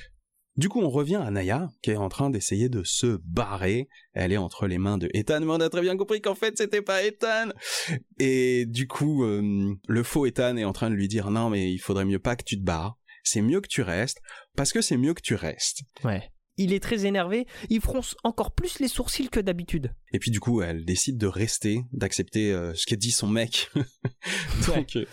Du coup, on revient à Naya, qui est en train d'essayer de se barrer. Elle est entre les mains de Ethan, mais on a très bien compris qu'en fait, c'était pas Ethan. Et du coup, euh, le faux Ethan est en train de lui dire, non, mais il faudrait mieux pas que tu te barres. C'est mieux que tu restes, parce que c'est mieux que tu restes. Ouais. Il est très énervé. Il fronce encore plus les sourcils que d'habitude. Et puis du coup, elle décide de rester, d'accepter euh, ce qu'a dit son mec. [laughs] Donc, euh,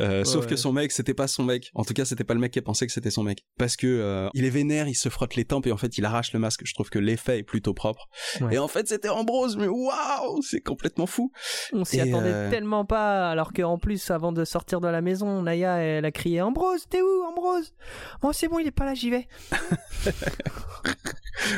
euh, sauf Ouais. que son mec, c'était pas son mec. En tout cas, c'était pas le mec qui pensait que c'était son mec. Parce que euh, il est vénère, il se frotte les tempes et en fait, il arrache le masque. Je trouve que l'effet est plutôt propre. Ouais. Et en fait, c'était Ambrose. Mais waouh, c'est complètement fou. On s'y attendait tellement pas, alors qu'en plus, avant de sortir de la maison, Naya, elle a crié Ambrose, t'es où, Ambrose? Oh, c'est bon, il est pas là, j'y vais. [laughs]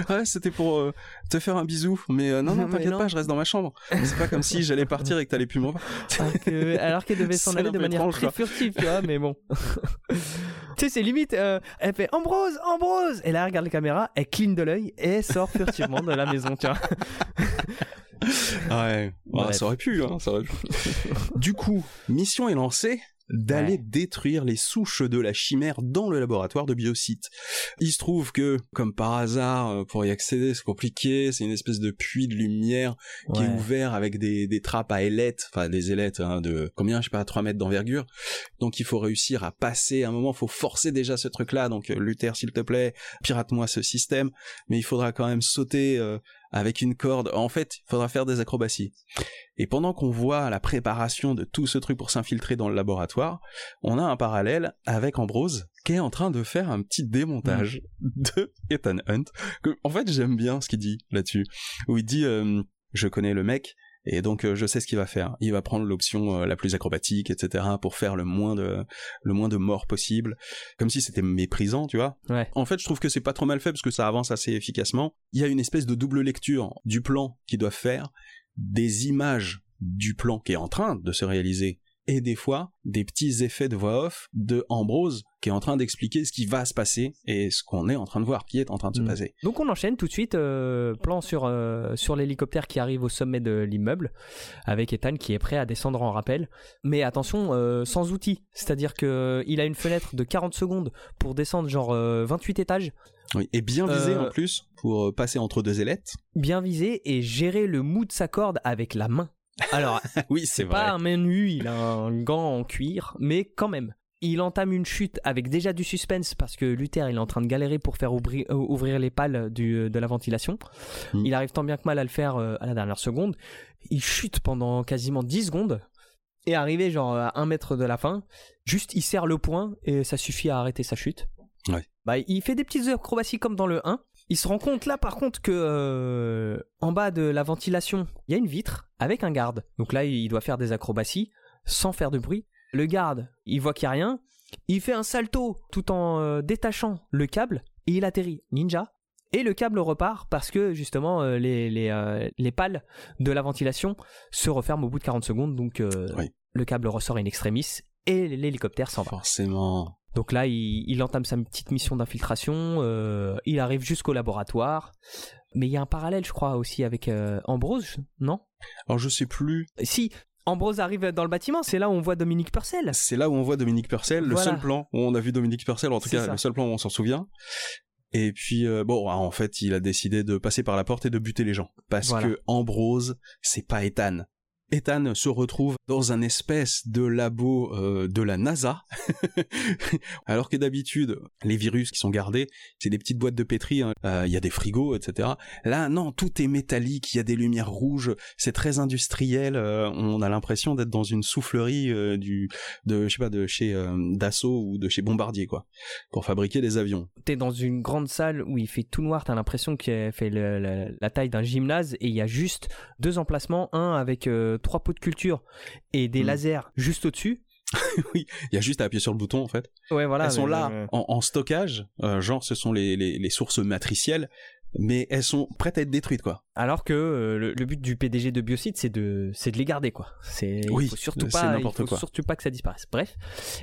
Ouais, c'était pour te faire un bisou. Mais non, non, t'inquiète non. pas, je reste dans ma chambre. C'est pas comme si j'allais partir et que t'allais plus me [laughs] que- alors qu'elle devait s'en aller de manière étrange, très quoi. furtive, tu vois, mais bon. [laughs] tu sais, c'est limite, euh, elle fait Ambrose, Ambrose Et là, elle regarde la caméra, elle cligne de l'œil et elle sort furtivement de la maison, tu vois. Ouais, Ah, Bref. ça aurait pu, hein, ça aurait pu. du coup, mission est lancée d'aller Ouais. détruire les souches de la chimère dans le laboratoire de Biocite. Il se trouve que, comme par hasard, euh, pour y accéder, c'est compliqué, c'est une espèce de puits de lumière qui est ouvert avec des, des trappes à ailettes, enfin des ailettes hein, de combien, je sais pas, 3 mètres d'envergure. Donc il faut réussir à passer, à un moment, il faut forcer déjà ce truc-là. Donc euh, Luther, s'il te plaît, pirate-moi ce système. Mais il faudra quand même sauter euh, avec une corde. En fait, il faudra faire des acrobaties. Et pendant qu'on voit la préparation de tout ce truc pour s'infiltrer dans le laboratoire, on a un parallèle avec Ambrose qui est en train de faire un petit démontage de Ethan Hunt. Que, en fait, j'aime bien ce qu'il dit là-dessus, où il dit euh, je connais le mec. Et donc euh, je sais ce qu'il va faire. Il va prendre l'option euh, la plus acrobatique, etc., pour faire le moins de le moins de morts possible, comme si c'était méprisant, tu vois. Ouais. En fait, je trouve que c'est pas trop mal fait parce que ça avance assez efficacement. Il y a une espèce de double lecture du plan qu'ils doivent faire, des images du plan qui est en train de se réaliser, et des fois des petits effets de voix off de Ambrose qui est en train d'expliquer ce qui va se passer et ce qu'on est en train de voir, qui est en train de se Mm. passer. Donc on enchaîne tout de suite, euh, plan sur, euh, sur l'hélicoptère qui arrive au sommet de l'immeuble, avec Ethan qui est prêt à descendre en rappel. Mais attention, euh, sans outils, c'est-à-dire qu'il a une fenêtre de 40 secondes pour descendre genre euh, 28 étages, Oui. Et bien visé en plus pour passer entre deux ailettes. bien visé, et gérer le mou de sa corde avec la main. Alors, [laughs] oui, c'est vrai. pas un nue, il a un gant en cuir, mais quand même. Il entame une chute avec déjà du suspense parce que Luther il est en train de galérer pour faire ouvrir, euh, ouvrir les pales du, de la ventilation. Mm. Il arrive tant bien que mal à le faire euh, à la dernière seconde. Il chute pendant quasiment 10 secondes et arrivé genre à un mètre de la fin, juste il serre le poing et ça suffit à arrêter sa chute. Ouais. Bah, il fait des petites acrobaties comme dans le 1. Il se rend compte là par contre que euh, en bas de la ventilation, il y a une vitre avec un garde. Donc là, il doit faire des acrobaties sans faire de bruit. Le garde, il voit qu'il n'y a rien. Il fait un salto tout en euh, détachant le câble et il atterrit ninja. Et le câble repart parce que justement euh, les, les, les pales de la ventilation se referment au bout de 40 secondes. Donc Oui. le câble ressort in extremis et l'hélicoptère s'en va. Forcément. Donc là, il, il entame sa petite mission d'infiltration. euh, il arrive jusqu'au laboratoire. Mais il y a un parallèle, je crois, aussi avec euh, Ambrose, non? Alors je sais plus. Si Ambrose arrive dans le bâtiment, c'est là où on voit Dominique Purcell. C'est là où on voit Dominique Purcell, le seul plan où on a vu Dominique Purcell, en tout cas ça. le seul plan où on s'en souvient. Et puis euh, bon, en fait, il a décidé de passer par la porte et de buter les gens parce Voilà. que Ambrose, c'est pas Ethan. Ethan se retrouve dans un espèce de labo euh, de la NASA, [laughs] alors que d'habitude, les virus qui sont gardés, c'est des petites boîtes de pétri, hein. Euh, il y a des frigos, etc. Là, non, tout est métallique, il y a des lumières rouges, c'est très industriel, euh, on a l'impression d'être dans une soufflerie du, de, je sais pas, de chez Dassault ou de chez Bombardier, quoi, pour fabriquer des avions. T'es dans une grande salle où il fait tout noir, t'as l'impression qu'il fait la taille d'un gymnase et il y a juste deux emplacements, un avec trois pots de culture et des Mm. lasers juste au-dessus. [laughs] Il y a juste à appuyer sur le bouton, en fait. Ouais, voilà. Elles sont là en, en stockage, euh, genre ce sont les, les, les sources matricielles, mais elles sont prêtes à être détruites, quoi. Alors que euh, le, le but du PDG de Biocide, c'est de, c'est de les garder, quoi. C'est, Oui, il faut surtout pas, il faut quoi. surtout pas que ça disparaisse. Bref.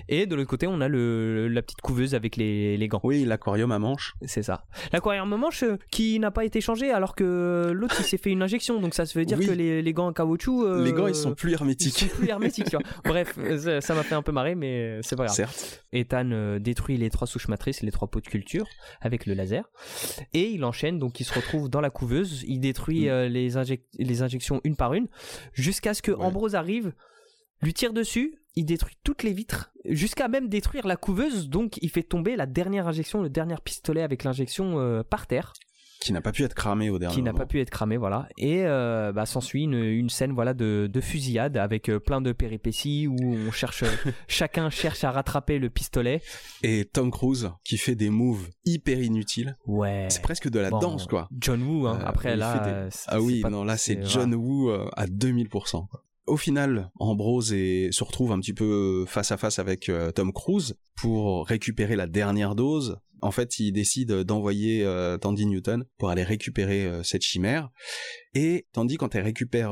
Et de l'autre côté, on a le, la petite couveuse avec les, les gants. Oui, l'aquarium à manche. C'est ça. L'aquarium à manche euh, qui n'a pas été changé alors que l'autre il s'est fait une injection. Donc ça se veut dire Oui. que les, les gants en caoutchouc. euh, Les gants, ils sont plus ils hermétiques. sont plus hermétiques, tu vois. [laughs] Bref, ça- m'a fait un peu marrer, mais c'est pas grave. Certes. Ethan détruit les trois souches matrices les trois pots de culture avec le laser. Et il enchaîne, donc il se retrouve dans la couveuse. Il détruit Mm. euh, les, injec- les injections une par une jusqu'à ce que Ouais. Ambrose arrive, lui tire dessus. Il détruit toutes les vitres, jusqu'à même détruire la couveuse. Donc il fait tomber la dernière injection, le dernier pistolet avec l'injection euh, par terre Qui n'a pas pu être cramé au dernier qui n'a pas pu être cramé, voilà. Et euh, bah, s'ensuit une, une scène voilà de, de fusillade avec euh, plein de péripéties où on cherche, [laughs] chacun cherche à rattraper le pistolet. Et Tom Cruise, qui fait des moves hyper inutiles. Ouais. C'est presque de la Bon, danse, quoi. John Woo, hein. Euh, après là. des- euh, Ah oui, pas- non, là, c'est John Woo euh, à 2000%. quoi. Au final, Ambrose et se retrouve un petit peu face à face avec euh, Tom Cruise pour récupérer la dernière dose. En fait, il décide d'envoyer euh, Tandy Newton pour aller récupérer euh, cette chimère. Et Tandy, quand elle récupère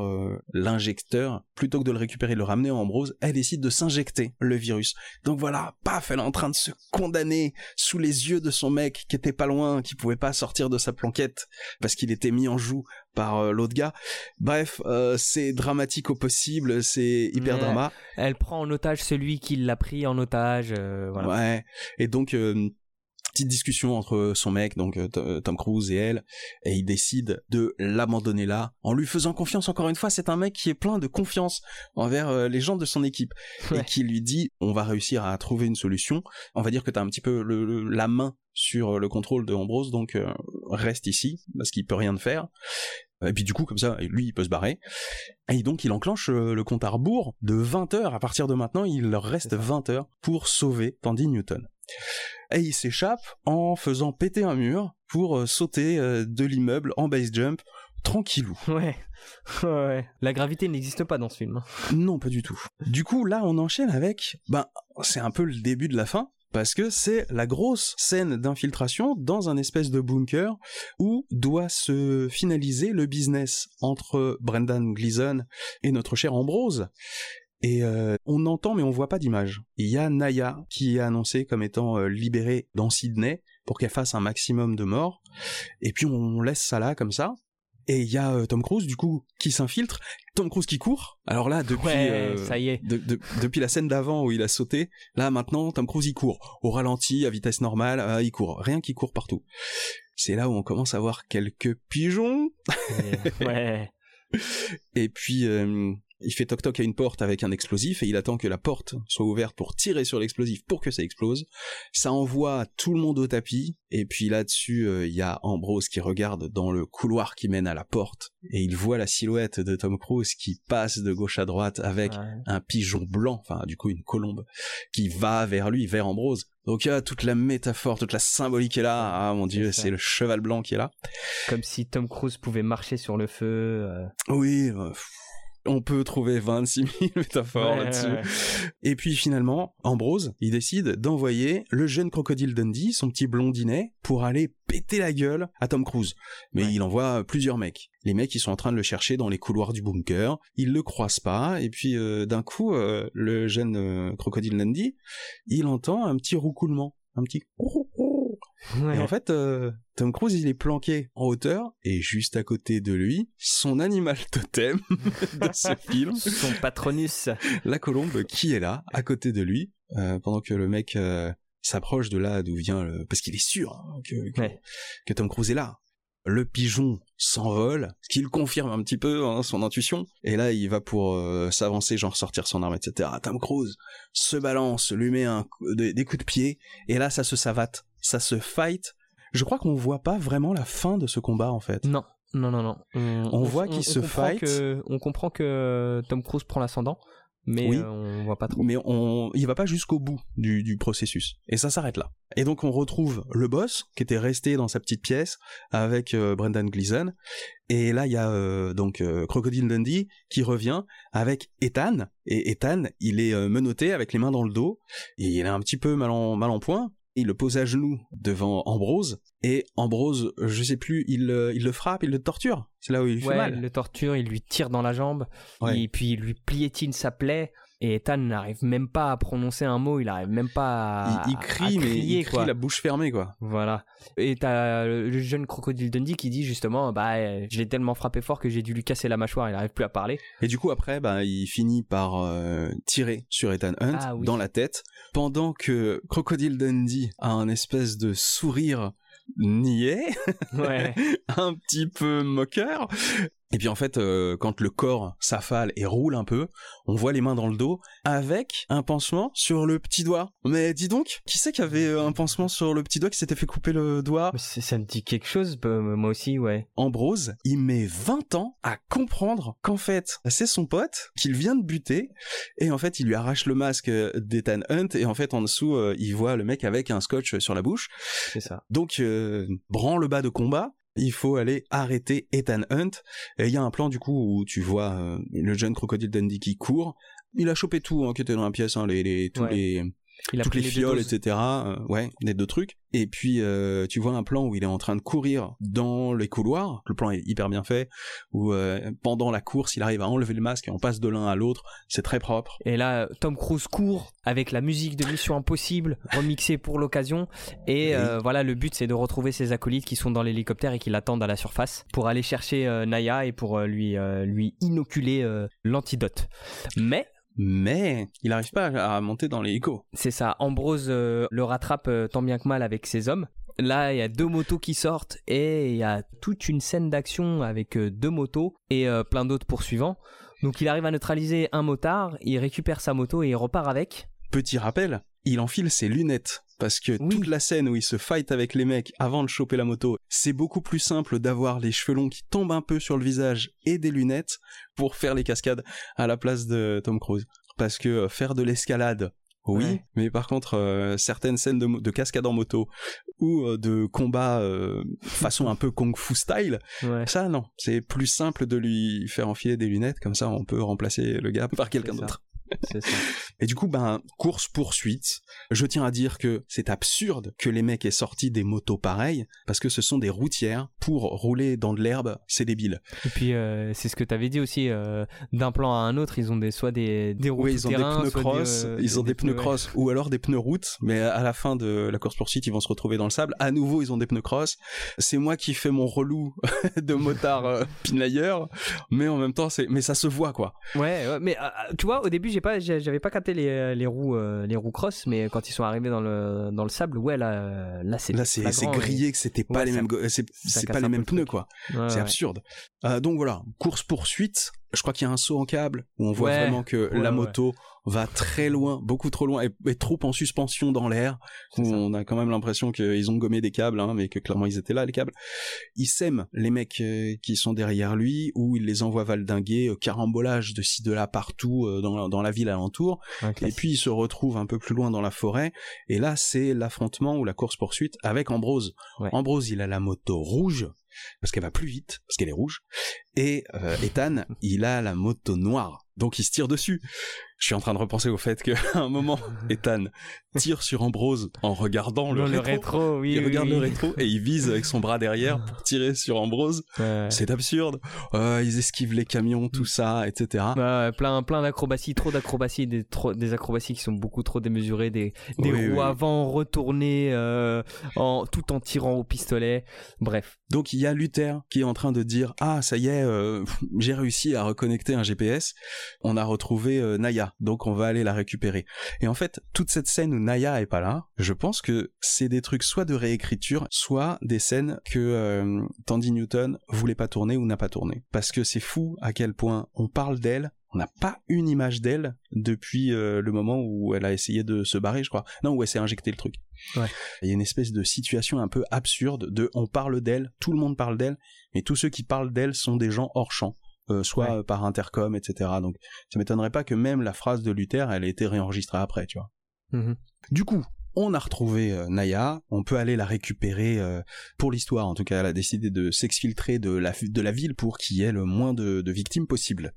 l'injecteur, plutôt que de le récupérer et de le ramener à Ambrose, elle décide de s'injecter le virus. Donc voilà, paf, elle est en train de se condamner sous les yeux de son mec qui était pas loin, qui pouvait pas sortir de sa planquette parce qu'il était mis en joue par euh, l'autre gars. Bref, euh, c'est dramatique au possible, c'est hyper Ouais. drama. Elle prend en otage celui qui l'a pris en otage. euh, voilà. Ouais. Et donc euh, petite discussion entre son mec, donc Tom Cruise et elle, et il décide de l'abandonner là, en lui faisant confiance. Encore une fois, c'est un mec qui est plein de confiance envers les gens de son équipe Ouais. et qui lui dit on va réussir à trouver une solution. On va dire que t'as un petit peu le, le- la main sur le contrôle de Ambrose, donc euh, reste ici parce qu'il peut rien faire. Et puis du coup, comme ça, lui, il peut se barrer. Et donc, il enclenche euh, le compte à rebours de 20 heures. À partir de maintenant, il leur reste C'est ça. 20 heures pour sauver Tandy Newton. Et il s'échappe en faisant péter un mur pour euh, sauter euh, de l'immeuble en base jump, tranquillou. [laughs] Ouais. ouais. La gravité n'existe pas dans ce film. hein. Non, pas du tout. Du coup, là, on enchaîne avec, ben, c'est un peu le début de la fin, parce que c'est la grosse scène d'infiltration dans un espèce de bunker où doit se finaliser le business entre Brendan Gleeson et notre cher Ambrose. Et euh, on entend mais on voit pas d'image. Il y a Naya qui est annoncée comme étant euh, libérée dans Sydney pour qu'elle fasse un maximum de morts. Et puis on laisse ça là comme ça. Et il y a euh, Tom Cruise du coup qui s'infiltre. Tom Cruise qui court. Alors là depuis Ouais, euh, ça y est. de- de- depuis la scène d'avant où il a sauté, là maintenant Tom Cruise il court au ralenti, à vitesse normale, euh, il court, rien qui court partout. C'est là où on commence à voir quelques pigeons. Et- ouais. [laughs] Et puis euh, il fait toc toc à une porte avec un explosif et il attend que la porte soit ouverte pour tirer sur l'explosif pour que ça explose. Ça envoie tout le monde au tapis et puis là-dessus euh, il y a Ambrose qui regarde dans le couloir qui mène à la porte et il voit la silhouette de Tom Cruise qui passe de gauche à droite avec Ouais. un pigeon blanc, enfin du coup une colombe, qui va vers lui, vers Ambrose. Donc il y a toute la métaphore, toute la symbolique est là. Ah mon dieu, c'est le cheval blanc qui est là. Comme si Tom Cruise pouvait marcher sur le feu. euh. Oui, euh, pff, on peut trouver 26 000 [laughs] métaphores Ouais, là-dessus. ouais. Et puis finalement, Ambrose, il décide d'envoyer le jeune crocodile Dundee, son petit blondinet, pour aller péter la gueule à Tom Cruise. Mais il envoie plusieurs mecs. Les mecs, ils sont en train de le chercher dans les couloirs du bunker. Ils le croisent pas. Et puis euh, d'un coup, euh, le jeune euh, crocodile Dundee, il entend un petit roucoulement, un petit. Ouais. Et en fait, euh, Tom Cruise, il est planqué en hauteur, et juste à côté de lui, son animal [laughs] totem [laughs] de ce film, Son patronus. la colombe qui est là, à côté de lui, euh, pendant que le mec euh, s'approche de là d'où vient le... Parce qu'il est sûr hein, que, que, Ouais. que Tom Cruise est là. Le pigeon s'envole, ce qui le confirme un petit peu hein, son intuition. Et là, il va pour s'avancer, genre sortir son arme, etc. Tom Cruise se balance, lui met un, coup- des, des coups de pied, et là, ça se savate, ça se fight. Je crois qu'on voit pas vraiment la fin de ce combat, en fait. Non, non, non, non. On voit qu'il se fight. que- on comprend que Tom Cruise prend l'ascendant, mais Oui. euh, on voit pas trop. mais on, il va pas jusqu'au bout du, du processus. Et ça s'arrête là. Et donc on retrouve le boss qui était resté dans sa petite pièce avec euh, Brendan Gleeson. Et là il y a euh, donc euh, Crocodile Dundee qui revient avec Ethan. Et Ethan il est euh, menotté avec les mains dans le dos et il est un petit peu mal en, mal en point. Il le pose à genoux devant Ambrose, et Ambrose, je sais plus, il, il le frappe, il le torture. C'est là où il lui fait Ouais, mal. il le torture, il lui tire dans la jambe, Ouais. et puis il lui piétine sa plaie. Et Ethan n'arrive même pas à prononcer un mot, il arrive même pas à, il, il à crie, mais crier, il crie quoi. la bouche fermée, quoi. Voilà. Et t'as le jeune crocodile Dundee qui dit justement, bah, euh, je l'ai tellement frappé fort que j'ai dû lui casser la mâchoire, il arrive plus à parler. Et du coup, après, bah, il finit par euh, tirer sur Ethan Hunt Ah oui. dans la tête, pendant que Crocodile Dundee a un espèce de sourire niais, Ouais. [laughs] un petit peu moqueur. Et puis en fait, euh, quand le corps s'affale et roule un peu, on voit les mains dans le dos avec un pansement sur le petit doigt. Mais dis donc, qui c'est qui avait euh, un pansement sur le petit doigt qui s'était fait couper le doigt? Ça me dit quelque chose, bah, moi aussi, ouais. Ambrose, il met 20 ans à comprendre qu'en fait, c'est son pote qu'il vient de buter et en fait, il lui arrache le masque d'Ethan Hunt et en fait, en dessous, euh, il voit le mec avec un scotch sur la bouche. C'est ça. Donc, euh, branle bas de combat. Il faut aller arrêter Ethan Hunt. Et il y a un plan du coup où tu vois euh, le jeune crocodile Dundee qui court. Il a chopé tout hein, qui était dans la pièce, hein, les, les, tous Ouais. les, Il a toutes les fioles, etc. euh, ouais, des deux trucs. Et puis euh, tu vois un plan où il est en train de courir dans les couloirs. Le plan est hyper bien fait. Où euh, pendant la course, il arrive à enlever le masque et on passe de l'un à l'autre. C'est très propre. Et là, Tom Cruise court avec la musique de Mission Impossible remixée pour l'occasion. Et Oui. euh, voilà, le but c'est de retrouver ses acolytes qui sont dans l'hélicoptère et qui l'attendent à la surface pour aller chercher Naya et pour lui lui inoculer l'antidote. Mais Mais il n'arrive pas à monter dans l'hélico. c'est ça, Ambrose euh, le rattrape euh, tant bien que mal avec ses hommes. Là, il y a deux motos qui sortent et il y a toute une scène d'action avec euh, deux motos et plein d'autres poursuivants. Donc il arrive à neutraliser un motard, il récupère sa moto et il repart avec. Petit rappel, il enfile ses lunettes. Parce que Oui. toute la scène où il se fight avec les mecs avant de choper la moto, c'est beaucoup plus simple d'avoir les cheveux longs qui tombent un peu sur le visage et des lunettes pour faire les cascades à la place de Tom Cruise. Parce que euh, faire de l'escalade, oui, Ouais. mais par contre, euh, certaines scènes de, cascade en moto ou euh, de combat euh, façon un peu kung fu style, Ouais. ça non, c'est plus simple de lui faire enfiler des lunettes, comme ça on peut remplacer le gars par quelqu'un d'autre. Ça. [laughs] Et du coup, ben, course-poursuite. Je tiens à dire que c'est absurde que les mecs aient sorti des motos pareilles, parce que ce sont des routières. Pour rouler dans de l'herbe, c'est débile. Et puis euh, c'est ce que tu avais dit aussi, euh, d'un plan à un autre, ils ont des soit des des roues Oui, ils ont des pneus cross, euh, ils ont des, pneus ouais. cross, ou alors des pneus route, mais à la fin de la course-poursuite, ils vont se retrouver dans le sable. À nouveau, ils ont des pneus cross. C'est moi qui fais mon relou [laughs] de motard euh, pinailleur, mais en même temps, c'est, mais ça se voit, quoi. Ouais, ouais, mais euh, tu vois, au début, j'ai pas, j'avais pas capté les, les roues, euh, les roues cross, mais quand ils sont arrivés dans le dans le sable, ouais, là, euh, là, c'est Là, c'est, grillé que c'était pas Ouais, les mêmes, c'est, pas les mêmes pneus, quoi. Ouais, C'est ouais. absurde. Euh, donc voilà, course poursuite. Je crois qu'il y a un saut en câble où on voit Ouais. vraiment que Ouais, la ouais. moto va très loin, beaucoup trop loin, et, et trop en suspension dans l'air. On a quand même l'impression qu'ils ont gommé des câbles, hein, mais que clairement ils étaient là les câbles. Il sème les mecs euh, qui sont derrière lui, ou il les envoie valdinguer, euh, carambolage de ci de là partout euh, dans, dans la ville alentour. Et puis il se retrouve un peu plus loin dans la forêt, et là c'est l'affrontement ou la course poursuite avec Ambrose. Ambrose il a la moto rouge parce qu'elle va plus vite parce qu'elle est rouge, et euh, Ethan il a la moto noire, donc il se tire dessus. Je suis en train de repenser au fait qu'à [laughs] un moment [laughs] Ethan tire sur Ambrose en regardant le rétro. le rétro, oui. il oui, regarde oui. le rétro et il vise avec son bras derrière pour tirer sur Ambrose. Ouais. C'est absurde. Euh, ils esquivent les camions, tout ça, etc. Ouais, plein, plein d'acrobaties, trop d'acrobaties, des, trop- des acrobaties qui sont beaucoup trop démesurées, des, roues avant retournées, euh, en, tout en tirant au pistolet. Bref. Donc il y a Luther qui est en train de dire ah ça y est euh, [laughs] j'ai réussi à reconnecter un GPS on a retrouvé euh, Naya. Donc on va aller la récupérer. Et en fait toute cette scène où Naya est pas là je pense que c'est des trucs soit de réécriture soit des scènes que euh, Tandy Newton voulait pas tourner ou n'a pas tourné. Parce que c'est fou à quel point on parle d'elle. On n'a pas une image d'elle depuis euh, le moment où elle a essayé de se barrer je crois. Non où elle s'est injecté le truc. Il y a une espèce de situation un peu absurde de on parle d'elle, tout le monde parle d'elle, mais tous ceux qui parlent d'elle sont des gens hors champ, euh, soit Ouais. par intercom, etc. Donc ça m'étonnerait pas que même la phrase de Luther, elle ait été réenregistrée après, tu vois. Mhm. Du coup, on a retrouvé euh, Naya, on peut aller la récupérer euh, pour l'histoire. En tout cas, elle a décidé de s'exfiltrer de la, de la ville pour qu'il y ait le moins de, de victimes possible.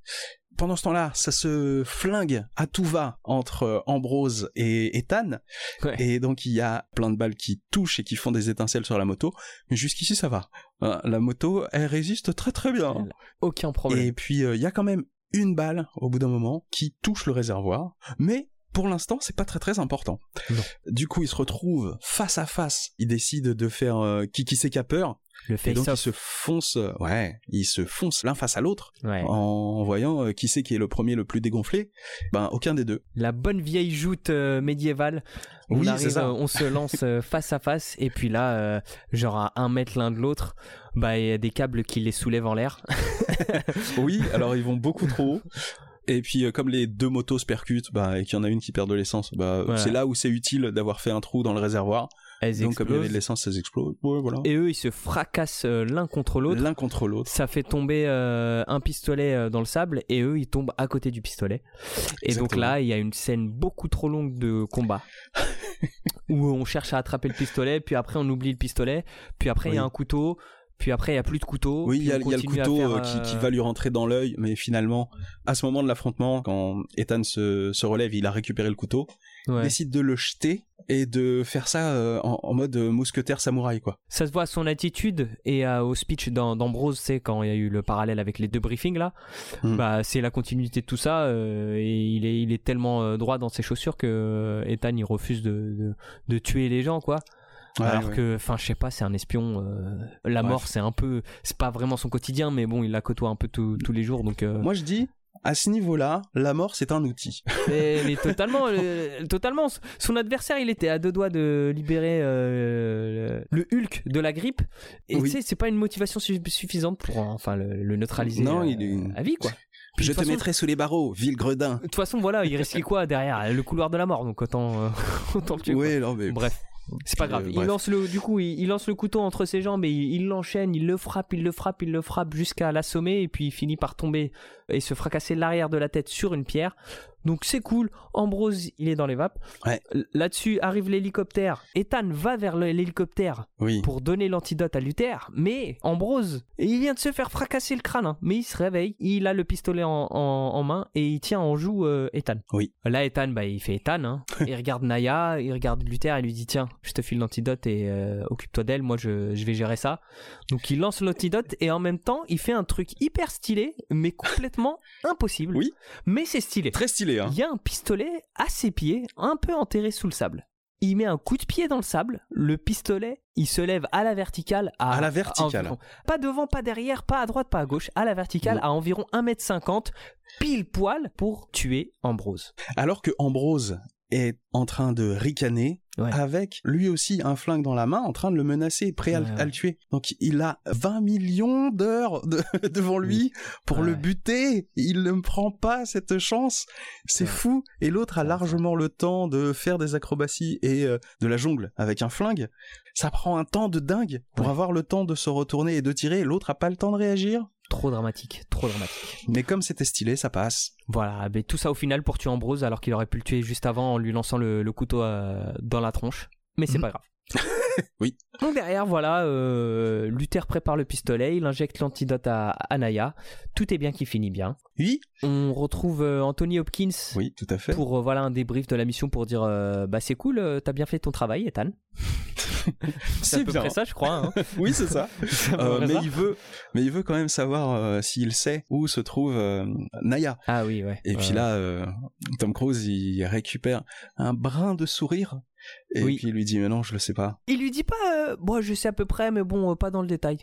Pendant ce temps-là, ça se flingue à tout va entre euh, Ambrose et Ethan. Ouais. Et donc, il y a plein de balles qui touchent et qui font des étincelles sur la moto. Mais jusqu'ici, ça va. Voilà, La moto, elle résiste très très bien. Elle- Aucun problème. Et puis, euh, il y a quand même une balle, au bout d'un moment, qui touche le réservoir. Mais pour l'instant, c'est pas très très important. Non. Du coup, ils se retrouvent face à face. Ils décident de faire euh, qui qui c'est qui a peur. Le Et donc, ils se foncent, euh, ouais, ils se foncent l'un face à l'autre Ouais. en voyant euh, qui c'est qui est le premier le plus dégonflé. Ben, aucun des deux. La bonne vieille joute euh, médiévale. On Oui, arrive, ça. on se lance [laughs] face à face et puis là, genre à un mètre l'un de l'autre, bah il y a des câbles qui les soulèvent en l'air. Oui, alors ils vont beaucoup trop haut. [laughs] Et puis euh, comme les deux motos se percutent, bah, et qu'il y en a une qui perd de l'essence, bah, Voilà. c'est là où c'est utile d'avoir fait un trou dans le réservoir. Elles Donc comme il y avait explosent. de l'essence, elles explosent. Ouais, voilà. Et eux, ils se fracassent euh, l'un contre l'autre. L'un contre l'autre. Ça fait tomber euh, un pistolet euh, dans le sable et eux, ils tombent à côté du pistolet. Et donc là, il y a une scène beaucoup trop longue de combat. [laughs] où on cherche à attraper le pistolet, puis après on oublie le pistolet, puis après il y a un couteau, puis après il y a plus de couteau. Oui, il y, a y le couteau faire, euh, qui, qui euh, va lui rentrer dans l'œil, mais finalement, à ce moment de l'affrontement, quand Ethan se, se relève, il a récupéré le couteau, ouais. décide de le jeter et de faire ça euh, en, en mode mousquetaire samouraï, quoi. Ça se voit à son attitude et à- au speech d'Am- d'Ambrose, c'est quand il y a eu le parallèle avec les deux briefings là. Mm. Bah c'est la continuité de tout ça euh, et il est il est tellement droit dans ses chaussures que Ethan il refuse de, de, de tuer les gens quoi. Ouais, Alors ouais. que enfin je sais pas c'est un espion. euh, la mort c'est un peu c'est pas vraiment son quotidien mais bon il la côtoie un peu tous tous les jours donc. euh, Moi, je dis, à ce niveau-là, la mort, c'est un outil. mais, mais totalement, euh, totalement. Son adversaire, il était à deux doigts de libérer euh, le le Hulk de la grippe. Et Oui. tu sais, c'est pas une motivation su- suffisante pour enfin le, le neutraliser Non, euh, il est- à vie, quoi. Puis je te façon- mettrai sous les barreaux, ville gredin. De toute façon, voilà, il risquait quoi derrière Le couloir de la mort, donc autant, [laughs] autant le tuer. Oui, non, mais Bref. C'est pas Euh, grave. Il lance le, du coup, il, il lance le couteau entre ses jambes et il il l'enchaîne, il le frappe, il le frappe, il le frappe jusqu'à l'assommer et puis il finit par tomber et se fracasser l'arrière de la tête sur une pierre. Donc c'est cool. Ambrose, il est dans les vapes. Ouais. Là-dessus arrive l'hélicoptère. Ethan va vers l'hélicoptère oui. pour donner l'antidote à Luther, mais Ambrose, il vient de se faire fracasser le crâne, hein. mais il se réveille, il a le pistolet en, en- en main et il tient en joue euh, Ethan. Oui. Là, Ethan, bah, il fait Ethan, hein. [laughs] il regarde Naya, il regarde Luther et lui dit tiens, je te file l'antidote et euh, occupe-toi d'elle, moi je, je vais gérer ça. Donc il lance l'antidote et en même temps, il fait un truc hyper stylé, mais complètement [laughs] impossible. Oui. Mais c'est stylé. Très stylé, hein. Il y a un pistolet à ses pieds, un peu enterré sous le sable. Il met un coup de pied dans le sable, le pistolet, il se lève à la verticale. À, À la verticale. environ- pas devant, pas derrière, pas à droite, pas à gauche, à la verticale, à environ 1m50, pile poil pour tuer Ambrose. Alors que Ambrose est en train de ricaner Ouais. avec lui aussi un flingue dans la main en train de le menacer, prêt à, le- Ouais, ouais. à le tuer. Donc il a 20 millions d'heures de- [laughs] devant lui pour le buter. Il ne prend pas cette chance. C'est fou. Et l'autre a largement le temps de faire des acrobaties et euh, de la jungle avec un flingue. Ça prend un temps de dingue pour avoir le temps de se retourner et de tirer. L'autre a pas le temps de réagir. Trop dramatique, trop dramatique. Mais comme c'était stylé, ça passe. Voilà, mais tout ça au final pour tuer Ambrose alors qu'il aurait pu le tuer juste avant en lui lançant le, le couteau euh, dans la tronche. Mais c'est Mhm. pas grave. [laughs] [laughs] Oui. Donc derrière, voilà, euh, Luther prépare le pistolet, il injecte l'antidote à, à Naya. Tout est bien qui finit bien. Oui, On retrouve euh, Anthony Hopkins oui, tout à fait. pour euh, voilà un débrief de la mission pour dire bah c'est cool, t'as bien fait ton travail, Ethan. [laughs] C'est à peu bien. près ça, je crois. hein. [laughs] Oui, c'est ça. Euh, mais ça. il veut, mais il veut quand même savoir euh, s'il sait où se trouve euh, Naya. Ah oui, ouais. Et puis là, Tom Cruise, il récupère un brin de sourire et Oui. puis il lui dit mais non, je le sais pas. Il lui dit pas, euh, bon, je sais à peu près, mais bon, euh, pas dans le détail.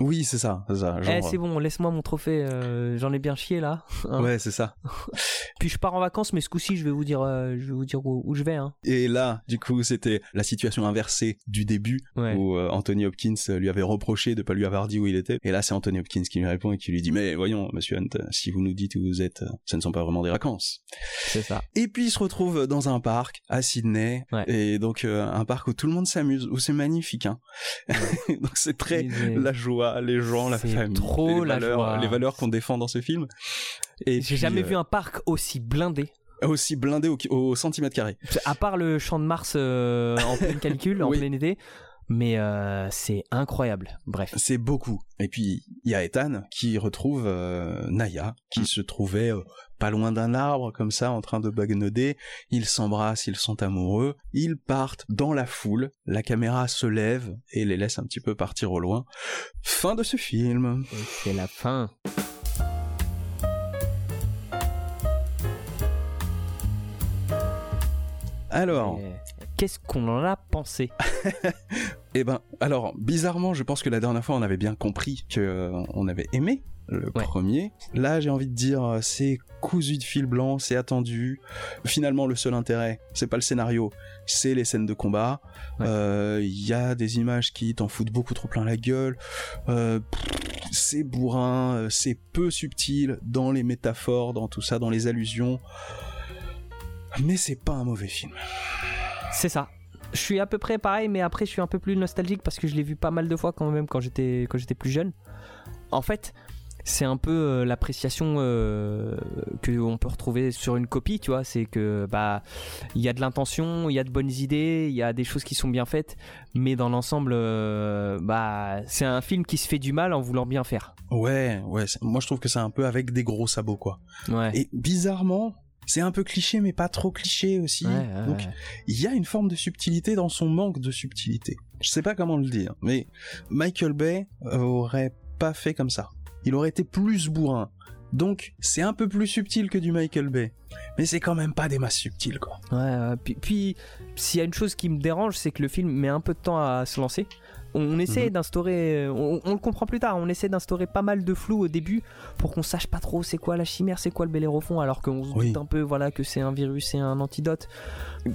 Oui, c'est ça, c'est ça. Genre, Eh, c'est bon, laisse-moi mon trophée, euh, j'en ai bien chié là. hein. [laughs] Ouais, c'est ça. [laughs] Puis je pars en vacances, mais ce coup-ci, je vais vous dire, euh, je vais vous dire où, où je vais. Hein. Et là, du coup, c'était la situation inversée du début Ouais. où euh, Anthony Hopkins lui avait reproché de pas lui avoir dit où il était. Et là, c'est Anthony Hopkins qui lui répond et qui lui dit mais voyons, Monsieur Hunt, si vous nous dites où vous êtes, ce ne sont pas vraiment des vacances. C'est ça. Et puis il se retrouve dans un parc à Sydney, Ouais. et donc un parc où tout le monde s'amuse, où c'est magnifique. Hein. [laughs] donc c'est très la joie, les gens, la famille, trop les la valeurs, joie. les valeurs qu'on défend dans ce film. Et J'ai jamais euh, vu un parc aussi blindé. aussi blindé au, au centimètre carré. À part le champ de Mars euh, en [laughs] pleine canicule, en Oui. plein été. mais euh, c'est incroyable. Bref. C'est beaucoup. Et puis il y a Ethan qui retrouve euh, Naya, qui Mm. se trouvait pas loin d'un arbre comme ça, en train de bagnoder. Ils s'embrassent, ils sont amoureux. Ils partent dans la foule. La caméra se lève et les laisse un petit peu partir au loin. Fin de ce film. C'est la fin. Alors, Qu'est-ce qu'on en a pensé [laughs] eh ben, alors bizarrement, je pense que la dernière fois on avait bien compris que euh, on avait aimé le Ouais. premier. Là, j'ai envie de dire, euh, c'est cousu de fil blanc, c'est attendu. Finalement, le seul intérêt, c'est pas le scénario, c'est les scènes de combat. Ouais. Euh, Il y a des images qui t'en foutent beaucoup trop plein la gueule. Euh, c'est bourrin, c'est peu subtil dans les métaphores, dans tout ça, dans les allusions. Mais c'est pas un mauvais film. C'est ça. Je suis à peu près pareil, mais après je suis un peu plus nostalgique parce que je l'ai vu pas mal de fois quand même quand j'étais quand j'étais plus jeune. En fait, c'est un peu euh, l'appréciation euh, que on peut retrouver sur une copie, tu vois. C'est que bah il y a de l'intention, il y a de bonnes idées, il y a des choses qui sont bien faites, mais dans l'ensemble, euh, bah c'est un film qui se fait du mal en voulant bien faire. Ouais, ouais. Moi, je trouve que c'est un peu avec des gros sabots, quoi. Ouais. Et bizarrement, c'est un peu cliché, mais pas trop cliché aussi. Ouais, ouais, Donc, il y a une forme de subtilité dans son manque de subtilité. Je sais pas comment le dire, mais Michael Bay euh, aurait pas fait comme ça. Il aurait été plus bourrin. Donc, c'est un peu plus subtil que du Michael Bay. Mais c'est quand même pas des masses subtiles, quoi. Ouais, ouais. puis, puis s'il y a une chose qui me dérange, c'est que le film met un peu de temps à se lancer. On, essaie Mhm. d'instaurer, on, on le comprend plus tard, on essaie d'instaurer pas mal de flou au début pour qu'on sache pas trop c'est quoi la chimère, c'est quoi le Bellérophon, alors qu'on se Oui. doute un peu voilà, que c'est un virus et un antidote.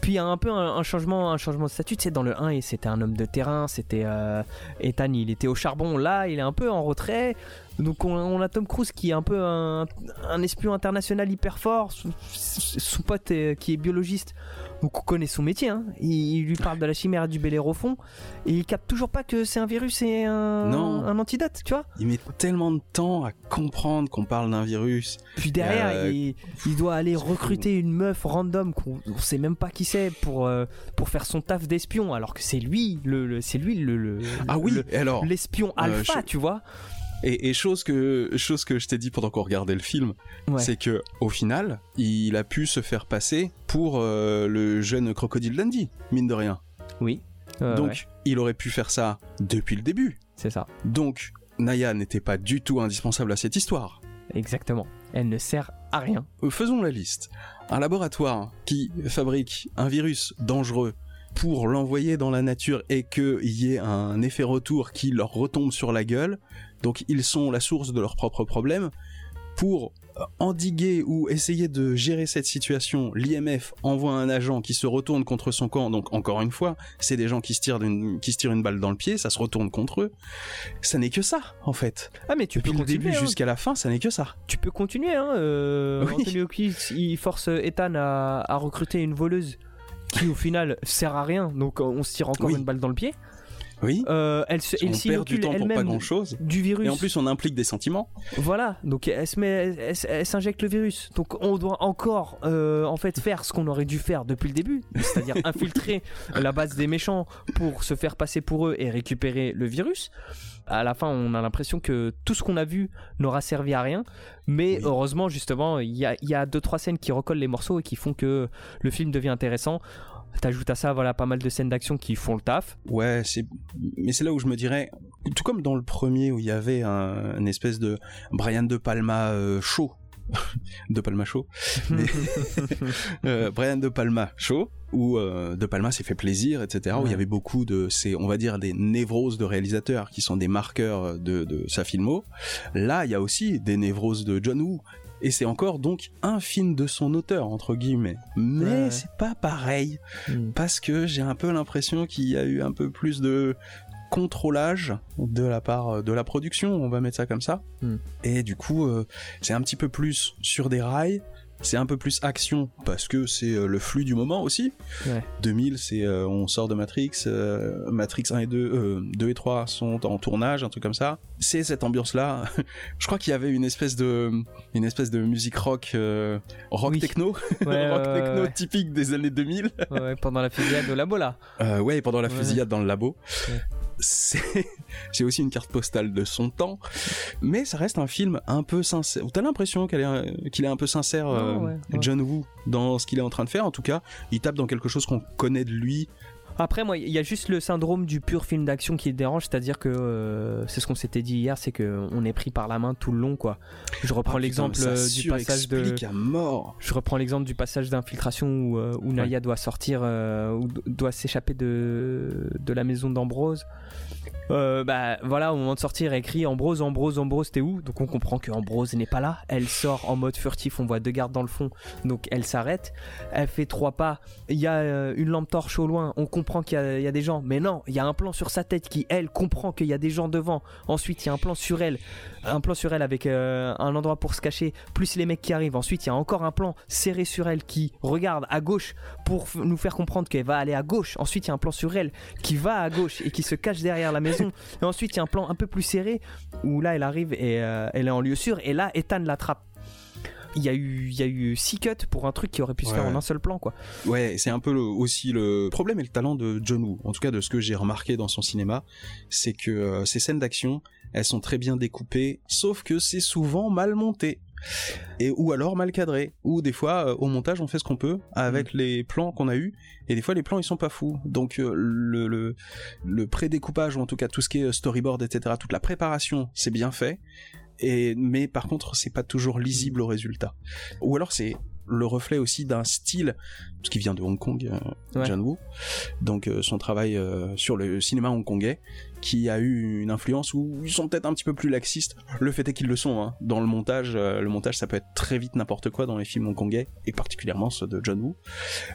Puis il y a un peu un, un changement, un changement de statut, tu sais, dans le 1, et c'était un homme de terrain, c'était euh, Ethan, il était au charbon, là il est un peu en retrait. Donc on, on a Tom Cruise qui est un peu un, un espion international hyper fort, son, pote euh, qui est biologiste, donc on connaît son métier. hein. Il, il lui parle de la chimère du Bellérophon et il capte toujours pas que c'est un virus et un, Non. un antidote, tu vois. Il met tellement de temps à comprendre qu'on parle d'un virus. Puis derrière, Euh, il, il doit aller recruter une meuf random qu'on on sait même pas qui c'est pour, euh, pour faire son taf d'espion, alors que c'est lui, le, le- c'est lui le, le- Ah oui, le- alors? l'espion Euh, alpha, je- tu vois. Et, et chose que chose que je t'ai dit pendant qu'on regardait le film, Ouais. c'est que au final, il a pu se faire passer pour euh, le jeune crocodile Dundee, mine de rien. Oui. Euh, Donc, ouais, il aurait pu faire ça depuis le début. c'est ça, Donc, Naya n'était pas du tout indispensable à cette histoire. exactement. Elle ne sert à rien. Faisons la liste. Un laboratoire qui fabrique un virus dangereux pour l'envoyer dans la nature et qu'il y ait un effet retour qui leur retombe sur la gueule, donc ils sont la source de leurs propres problèmes, pour euh, endiguer ou essayer de gérer cette situation, l'IMF envoie un agent qui se retourne contre son camp, donc encore une fois, c'est des gens qui se, tirent d'une- qui se tirent une balle dans le pied, ça se retourne contre eux. Ça n'est que ça, en fait. Ah mais tu Depuis peux le continuer. début hein. jusqu'à la fin, ça n'est que ça. Tu peux continuer, hein. euh, Oui. Anthony Hopkins, il force Ethan à, à recruter une voleuse qui au final sert à rien, donc euh, on se tire encore Oui. une balle dans le pied. Oui, Euh, elle se, on perd du temps pour pas elle-même grand-chose. du virus. Et en plus, on implique des sentiments. Voilà, donc elle se met, elle, elle- s'injecte le virus. Donc on doit encore, euh, en fait, faire ce qu'on aurait dû faire depuis le début, c'est-à-dire [laughs] infiltrer la base des méchants pour se faire passer pour eux et récupérer le virus. À la fin, on a l'impression que tout ce qu'on a vu n'aura servi à rien, mais Oui. heureusement, justement, il y a, y a deux trois scènes qui recollent les morceaux et qui font que le film devient intéressant. T'ajoutes à ça, voilà, pas mal de scènes d'action qui font le taf. Ouais, c'est. Mais c'est là où je me dirais, tout comme dans le premier où il y avait un, une espèce de Brian de Palma euh, chaud, [laughs] de Palma chaud, [laughs] mais [laughs] euh, Brian de Palma chaud, où euh, de Palma s'est fait plaisir, etc. Où il y avait beaucoup de, c'est, on va dire, des névroses de réalisateurs qui sont des marqueurs de, de sa filmo. Là, il y a aussi des névroses de John Woo. Et c'est encore donc un film de son auteur entre guillemets, mais Ouais. c'est pas pareil Hmm. parce que j'ai un peu l'impression qu'il y a eu un peu plus de contrôlage de la part de la production, on va mettre ça comme ça. Hmm. Et du coup, euh, c'est un petit peu plus sur des rails, c'est un peu plus action parce que c'est euh, le flux du moment aussi. Ouais. 2000, c'est euh, on sort de Matrix, euh, Matrix 1 et 2, euh, 2 et 3 sont en tournage, un truc comme ça. C'est cette ambiance-là. [laughs] Je crois qu'il y avait une espèce de une espèce de musique rock rock Oui. techno, Ouais, [laughs] rock techno typique des années 2000. Ouais, ouais, pendant la fusillade au labo là. Ouais, pendant la fusillade dans le labo. C'est [laughs] aussi une carte postale de son temps, mais ça reste un film un peu sincère. T'as l'impression est un- qu'il est un peu sincère, euh, ouais, ouais. John Woo, dans ce qu'il est en train de faire. En tout cas, il tape dans quelque chose qu'on connaît de lui. Après, moi, il y a juste le syndrome du pur film d'action qui dérange, c'est-à-dire que euh, c'est ce qu'on s'était dit hier, c'est que on est pris par la main tout le long, quoi. Je reprends Ah, l'exemple euh, du passage de. surexplique à mort. Je reprends l'exemple du passage d'infiltration où, euh, où Naya doit sortir, ou doit s'échapper de, de la maison d'Ambrose. Euh, bah voilà, au moment de sortir, crie Ambrose, Ambrose, Ambrose, t'es où? Donc on comprend que Ambrose n'est pas là. Elle sort en mode furtif, on voit deux gardes dans le fond, donc elle s'arrête. Elle fait trois pas. Il y a euh, une lampe torche au loin. On comprend qu'il y a des gens, mais non, il y a un plan sur sa tête qui elle comprend qu'il y a des gens devant. Ensuite, il y a un plan sur elle, un plan sur elle avec euh, un endroit pour se cacher, plus les mecs qui arrivent. Ensuite, il y a encore un plan serré sur elle qui regarde à gauche pour nous faire comprendre qu'elle va aller à gauche. Ensuite, il y a un plan sur elle qui va à gauche et qui se cache derrière la maison. Et ensuite, il y a un plan un peu plus serré où là, elle arrive et euh, elle est en lieu sûr. Et là, Ethan l'attrape. Il y, a eu, il y a eu six cuts pour un truc qui aurait pu se Ouais, faire en un seul plan, quoi. Ouais, c'est un peu le- aussi le problème et le talent de John Woo. En tout cas, de ce que j'ai remarqué dans son cinéma, c'est que euh, ces scènes d'action, elles sont très bien découpées, sauf que c'est souvent mal monté. Et ou alors mal cadré, ou des fois euh, au montage on fait ce qu'on peut avec les plans qu'on a eu, et des fois les plans ils sont pas fous. Donc euh, le, le, le pré-découpage ou en tout cas tout ce qui est storyboard etc, toute la préparation c'est bien fait, et mais par contre c'est pas toujours lisible au résultat. Ou alors c'est le reflet aussi d'un style, parce qu'il vient de Hong Kong, euh, Ouais. John Woo, donc euh, son travail euh, sur le cinéma hongkongais, qui a eu une influence où ils sont peut-être un petit peu plus laxistes. Le fait est qu'ils le sont. Hein. Dans le montage, euh, le montage ça peut être très vite n'importe quoi dans les films hongkongais, et particulièrement ceux de John Woo.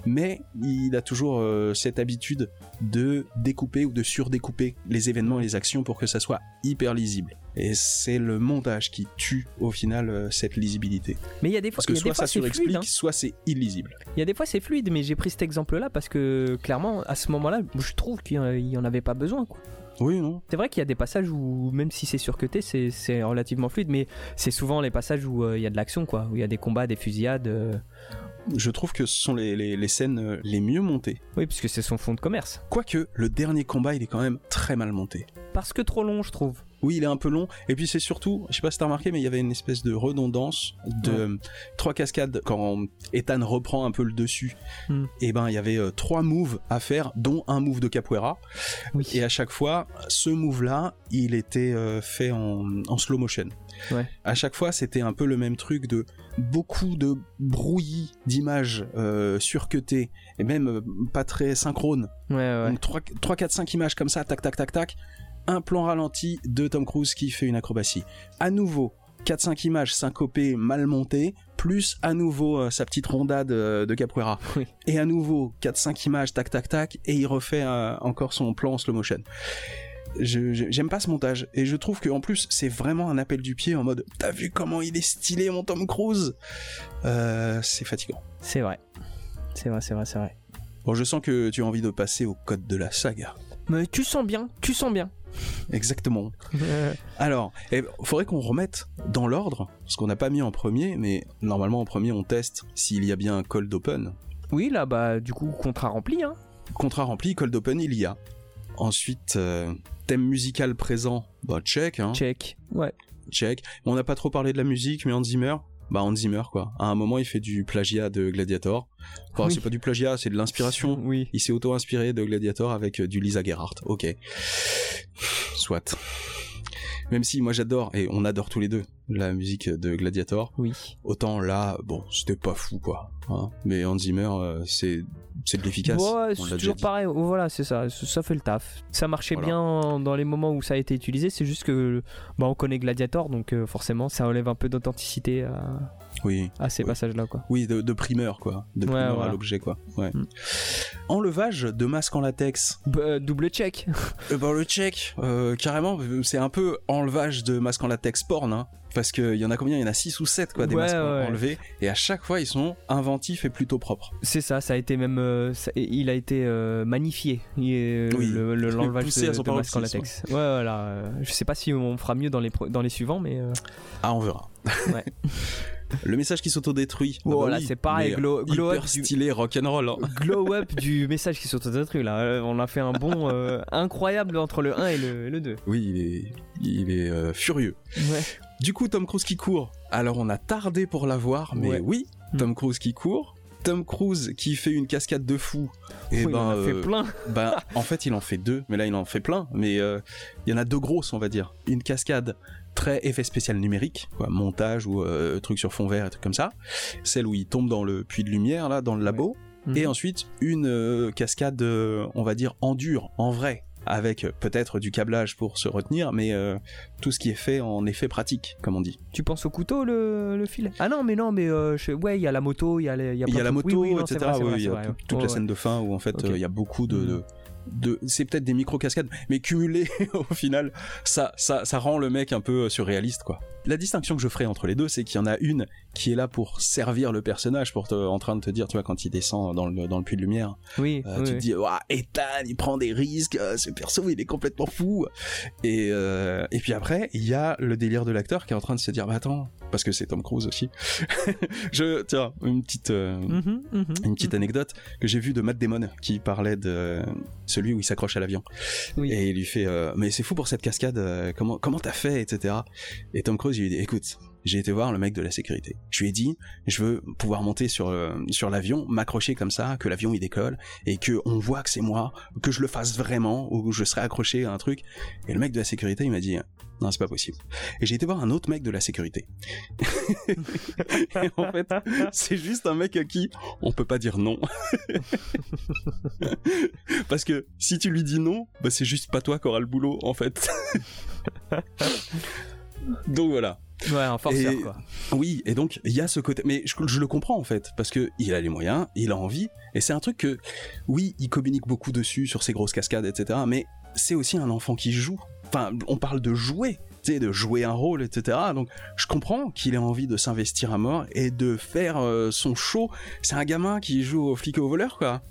Mais il a toujours euh, cette habitude de découper ou de surdécouper les événements et les actions pour que ça soit hyper lisible. Et c'est le montage qui tue au final euh, cette lisibilité. Mais il y a des fois, Parce que soit fois ça surexplique, hein. soit c'est illisible. Il y a des fois c'est fluide, mais j'ai pris cet exemple-là parce que clairement, à ce moment-là, je trouve qu'il y en- il y en avait pas besoin. Quoi. Oui, non C'est vrai qu'il y a des passages où, même si c'est surcuté, c'est c'est relativement fluide, mais c'est souvent les passages où euh, il y a de l'action, quoi, où il y a des combats, des fusillades. euh. Je trouve que ce sont les, les- les scènes euh, les mieux montées. Oui, puisque c'est son fond de commerce. Quoique, le dernier combat, il est quand même très mal monté. Parce que trop long, je trouve. Oui, il est un peu long. Et puis c'est surtout, je sais pas si t'as remarqué, mais il y avait une espèce de redondance de Ouais. euh, trois cascades quand Ethan reprend un peu le dessus. Hmm. Et ben il y avait euh, trois moves à faire, dont un move de capoeira. Oui. Et à chaque fois, ce move-là, il était euh, fait en, en slow motion. Ouais. À chaque fois, c'était un peu le même truc de beaucoup de brouillis d'images euh, surcutées et même pas très synchrones. Ouais, ouais. Donc 3, 3, 4, 5 images comme ça, tac, tac, tac, tac. Un plan ralenti de Tom Cruise qui fait une acrobatie. À nouveau, 4-5 images syncopées, mal montées, plus à nouveau euh, sa petite rondade euh, de capoeira. [laughs] Oui. Et à nouveau, 4-5 images, tac, tac, tac, et il refait euh, encore son plan en slow motion. J'aime pas ce montage et je trouve que en plus c'est vraiment un appel du pied en mode t'as vu comment il est stylé mon Tom Cruise Euh, c'est fatigant. C'est vrai. C'est vrai, c'est vrai, c'est vrai. Bon je sens que tu as envie de passer au code de la saga. Mais tu sens bien, tu sens bien. [laughs] Exactement. Alors, il faudrait qu'on remette dans l'ordre, ce qu'on n'a pas mis en premier, mais normalement en premier on teste s'il y a bien un cold open. oui, là, bah, du coup, contrat rempli, hein. Contrat rempli, cold open il y a. Ensuite, euh, thème musical présent, bah check, hein, Check. Ouais. check. On n'a pas trop parlé de la musique, mais Hans Zimmer, bah Hans Zimmer quoi. À un moment il fait du plagiat de Gladiator. Enfin, Oui. c'est pas du plagiat, c'est de l'inspiration. [laughs] Oui. Il s'est auto-inspiré de Gladiator avec euh, du Lisa Gerhardt. Ok. Soit. Même si moi j'adore, et on adore tous les deux, la musique de Gladiator, Oui. autant là, bon, c'était pas fou quoi. hein. Mais Hans Zimmer, euh, c'est c'est de l'efficace. Ouais, c'est toujours pareil. Oh, Voilà, c'est ça. Ça ça fait le taf. Ça marchait Voilà. bien dans les moments où ça a été utilisé. C'est juste que bah, on connaît Gladiator, donc euh, forcément, ça enlève un peu d'authenticité. à- Oui. à ces Oui. passages-là, quoi. Oui, de, de primeur, quoi. De Ouais, primeur à l'objet, quoi. Ouais. Mm. Enlevage de masque en latex. B- euh, double check. Euh, bah, le check, euh, carrément, c'est un peu enlevage de masque en latex porn, hein. Parce qu'il y en a combien? Il y en a 6 ou 7, quoi, des Ouais, masques ouais. enlevés. Et à chaque fois, ils sont inventifs et plutôt propres. C'est ça, ça a été même, euh, ça- il a été euh, magnifié. Oui. le- le- l'enlevage Poussé de, de masque en latex. Ouais, voilà. Je sais pas si on fera mieux dans les dans les suivants, mais Ah, on verra. Ouais. [laughs] le message qui s'autodétruit. Oh, Ah bah oui, c'est pareil, glow- glow hyper up du- stylé rock'n'roll. Hein. [laughs] glow up [laughs] du message qui s'autodétruit là. Euh, On a fait un bond euh, incroyable entre le 1 et le, et le 2. Oui, il est, il est euh, furieux. Ouais. Du coup, Tom Cruise qui court. Alors, on a tardé pour la voir, mais Ouais. oui, Hmm. Tom Cruise qui court. Tom Cruise qui fait une cascade de fou. Et Oui, ben, on a fait euh, plein. [laughs] ben, en fait, il en fait deux, mais là, il en fait plein. Mais euh, il y en a deux grosses, on va dire. Une cascade très effet spécial numérique, quoi, montage ou euh, truc sur fond vert et trucs comme ça. Celle où il tombe dans le puits de lumière, là, dans le labo. Et Mhm. ensuite, une euh, cascade, euh, on va dire, en dur, en vrai, avec peut-être du câblage pour se retenir, mais euh, tout ce qui est fait en effet pratique, comme on dit. Tu penses au couteau le, le fil? Ah non, mais non, mais euh, je- ouais, il y a la moto, il y a, les- il y a, Il y plein a la moto, oui, oui, non, c'est etc. vrai, oui, vrai, y a vrai, tout- ouais. toute la Ouais, scène de fin où en fait euh, il y a beaucoup de, Mhm. de, de- c'est peut-être des micro cascades, mais cumulées [laughs] au final, ça, ça, ça rend le mec un peu surréaliste quoi. La distinction que je ferai entre les deux, c'est qu'il y en a une qui est là pour servir le personnage, pour te, en train de te dire, tu vois, quand il descend dans le, dans le puits de lumière, Oui, Euh, oui, tu te dis, Ouah, Ethan, il prend des risques, euh, ce perso, il est complètement fou. Et, euh, et puis après, il y a le délire de l'acteur qui est en train de se dire, bah attends, parce que c'est Tom Cruise aussi. [laughs] je, tiens, une petite, euh, Mhm, mhm, une petite mhm. anecdote que j'ai vue de Matt Damon qui parlait de celui où il s'accroche à l'avion. Oui. Et il lui fait, mais c'est fou pour cette cascade, comment, comment t'as fait, etc. Et Tom Cruise, lui dit, écoute, j'ai été voir le mec de la sécurité. Je lui ai dit, je veux pouvoir monter sur euh, sur l'avion, m'accrocher comme ça, que l'avion il décolle et que on voit que c'est moi, que je le fasse vraiment ou que je serai accroché à un truc. Et le mec de la sécurité, il m'a dit, non, c'est pas possible. Et j'ai été voir un autre mec de la sécurité. [laughs] en fait, c'est juste un mec à qui on peut pas dire non. [laughs] Parce que si tu lui dis non, bah c'est juste pas toi qui auras le boulot en fait. [laughs] Donc voilà. Ouais, un forceur Et- quoi. Oui, et donc il y a ce côté, mais je, je le comprends en fait, parce que il a les moyens, il a envie, et c'est un truc que, oui, il communique beaucoup dessus sur ses grosses cascades, etc. Mais c'est aussi un enfant qui joue. Enfin, on parle de jouer, tu sais, de jouer un rôle, etc. Donc je comprends qu'il ait envie de s'investir à mort et de faire euh, son show. C'est un gamin qui joue au flic et au voleur, quoi.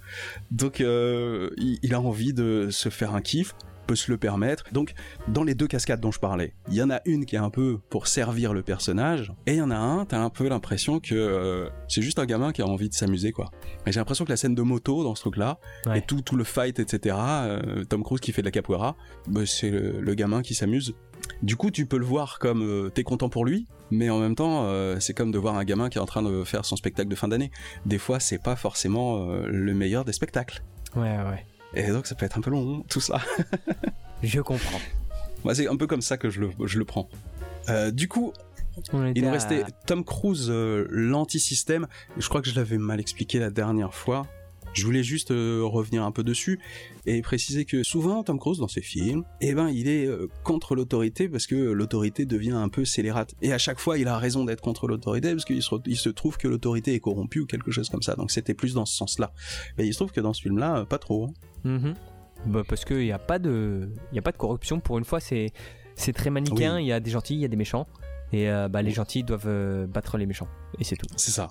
Donc euh, il, il a envie de se faire un kiff peut se le permettre. Donc, dans les deux cascades dont je parlais, il y en a une qui est un peu pour servir le personnage, et il y en a un, t'as un peu l'impression que euh, c'est juste un gamin qui a envie de s'amuser, quoi. Mais j'ai l'impression que la scène de moto dans ce truc-là, Ouais. et tout, tout le fight, etc., euh, Tom Cruise qui fait de la capoeira, bah, c'est le, le gamin qui s'amuse. Du coup, tu peux le voir comme euh, t'es content pour lui, mais en même temps, euh, c'est comme de voir un gamin qui est en train de faire son spectacle de fin d'année. Des fois, c'est pas forcément euh, le meilleur des spectacles. Ouais, ouais. Et donc, ça peut être un peu long, tout ça. [laughs] Je comprends. Moi, c'est un peu comme ça que je le, je le prends. Euh, du coup, il nous à- restait Tom Cruise, euh, l'anti-système. Je crois que je l'avais mal expliqué la dernière fois. Je voulais juste euh, revenir un peu dessus et préciser que souvent Tom Cruise dans ses films, eh ben il est euh, contre l'autorité parce que l'autorité devient un peu scélérate. Et à chaque fois, il a raison d'être contre l'autorité parce qu'il se, re- il se trouve que l'autorité est corrompue ou quelque chose comme ça. Donc c'était plus dans ce sens-là. Et il se trouve que dans ce film-là, pas trop. hein. Mhm. Bah, parce qu'il n'y a, pas de... il y a pas de corruption. Pour une fois, c'est très manichéen. Oui. Il y a des gentils, il y a des méchants. Et euh, bah, les gentils doivent euh, battre les méchants. Et c'est tout. C'est ça.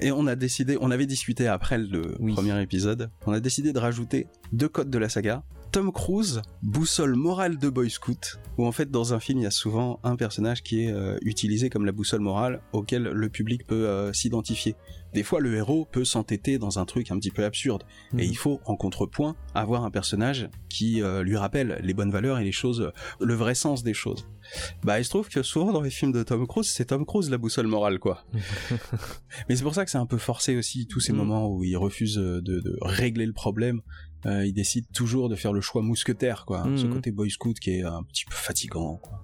Et on a décidé, on avait discuté après le Oui. premier épisode, on a décidé de rajouter deux codes de la saga. Tom Cruise, boussole morale de Boy Scout, où en fait dans un film il y a souvent un personnage qui est euh, utilisé comme la boussole morale auquel le public peut euh, s'identifier. Des fois le héros peut s'entêter dans un truc un petit peu absurde, et Mhm. il faut en contrepoint avoir un personnage qui euh, lui rappelle les bonnes valeurs et les choses, le vrai sens des choses. Bah il se trouve que souvent dans les films de Tom Cruise, c'est Tom Cruise la boussole morale quoi. [laughs] Mais c'est pour ça que c'est un peu forcé aussi, tous ces Mm. moments où il refuse de, de régler le problème. Euh, il décide toujours de faire le choix mousquetaire, quoi. Mm. Ce côté boy scout qui est un petit peu fatigant. quoi.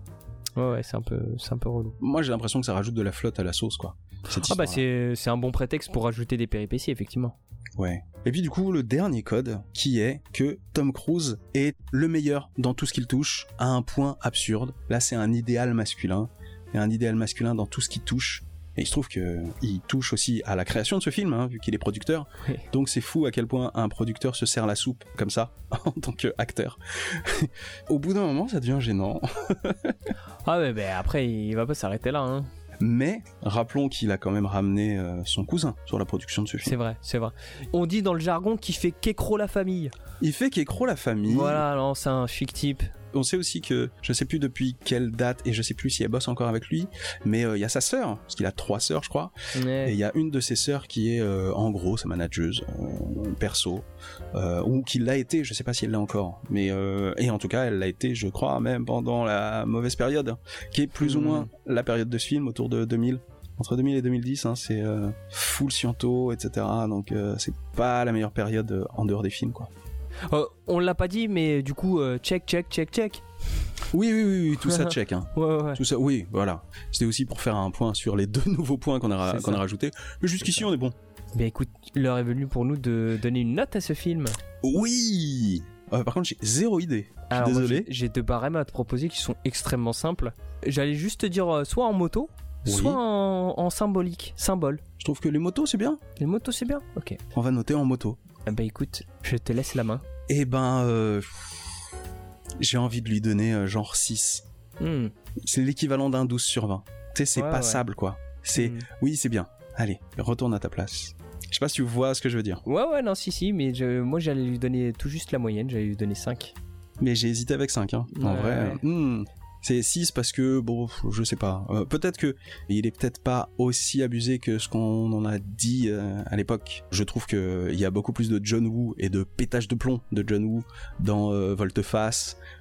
Ouais, ouais, c'est un, peu... c'est un peu relou. Moi, j'ai l'impression que ça rajoute de la flotte à la sauce, quoi. cette Ah bah c'est c'est un bon prétexte pour rajouter des péripéties, effectivement. Ouais. Et puis du coup, le dernier code, qui est que Tom Cruise est le meilleur dans tout ce qu'il touche, à un point absurde. Là, c'est un idéal masculin. Et un idéal masculin dans tout ce qu'il touche. Et il se trouve que il touche aussi à la création de ce film, hein, vu qu'il est producteur. Oui. Donc c'est fou à quel point un producteur se sert la soupe comme ça [laughs] en tant qu'acteur. [laughs] Au bout d'un moment, ça devient gênant. [laughs] Ah ouais, ben après, il va pas s'arrêter là. Hein. Mais rappelons qu'il a quand même ramené euh, son cousin sur la production de ce film. C'est vrai, c'est vrai. On dit dans le jargon qu'il fait qu'écro la famille. Il fait qu'écro la famille. Voilà, non, c'est un chic type. On sait aussi que je sais plus depuis quelle date et je sais plus si elle bosse encore avec lui, mais euh, il y a sa sœur, parce qu'il a trois sœurs, je crois. Et il y a une de ses sœurs qui est euh, en gros sa manageuse perso, euh, ou qui l'a été, je sais pas si elle l'a encore, mais et en tout cas elle l'a été, je crois, même pendant la mauvaise période, qui est plus ou Hmm. moins la période de ce film autour de 2000. Entre 2000 et 2010, hein, c'est euh, full sciento, etc. Donc euh, c'est pas la meilleure période euh, en dehors des films, quoi. Euh, on l'a pas dit, mais du coup, euh, check, check, check, check. Oui, oui, oui, oui, tout ça [laughs] check. Hein. Ouais, ouais, ouais. Tout ça, oui, voilà. C'était aussi pour faire un point sur les deux [laughs] nouveaux points qu'on a, qu'on rajoutés. Mais jusqu'ici, on est bon. Ben écoute, l'heure est venue pour nous de donner une note à ce film. Oui Euh, Par contre, j'ai zéro idée. Moi, désolé. j'ai- deux barèmes à te proposer qui sont extrêmement simples. J'allais juste te dire euh, soit en moto, Oui. soit en, en symbolique, symbole. Je trouve que les motos, c'est bien. Les motos, c'est bien Ok. On va noter en moto. Eh ben écoute, je te laisse la main. Eh ben, euh, j'ai envie de lui donner euh, genre 6. Hmm. C'est l'équivalent d'un 12 sur 20. Tu sais, c'est Ouais, ouais. passable, quoi. C'est, Hmm. oui, c'est bien. Allez, retourne à ta place. Je sais pas si tu vois ce que je veux dire. Ouais, ouais, non, si, si, mais je- moi j'allais lui donner tout juste la moyenne, j'allais lui donner 5. Mais j'ai hésité avec 5, hein. En Ouais, vrai. euh, hmm. C'est 6 parce que, bon, je sais pas. Euh, peut-être que il est peut-être pas aussi abusé que ce qu'on en a dit euh, à l'époque. Je trouve que il y a beaucoup plus de John Woo et de pétage de plomb de John Woo dans euh,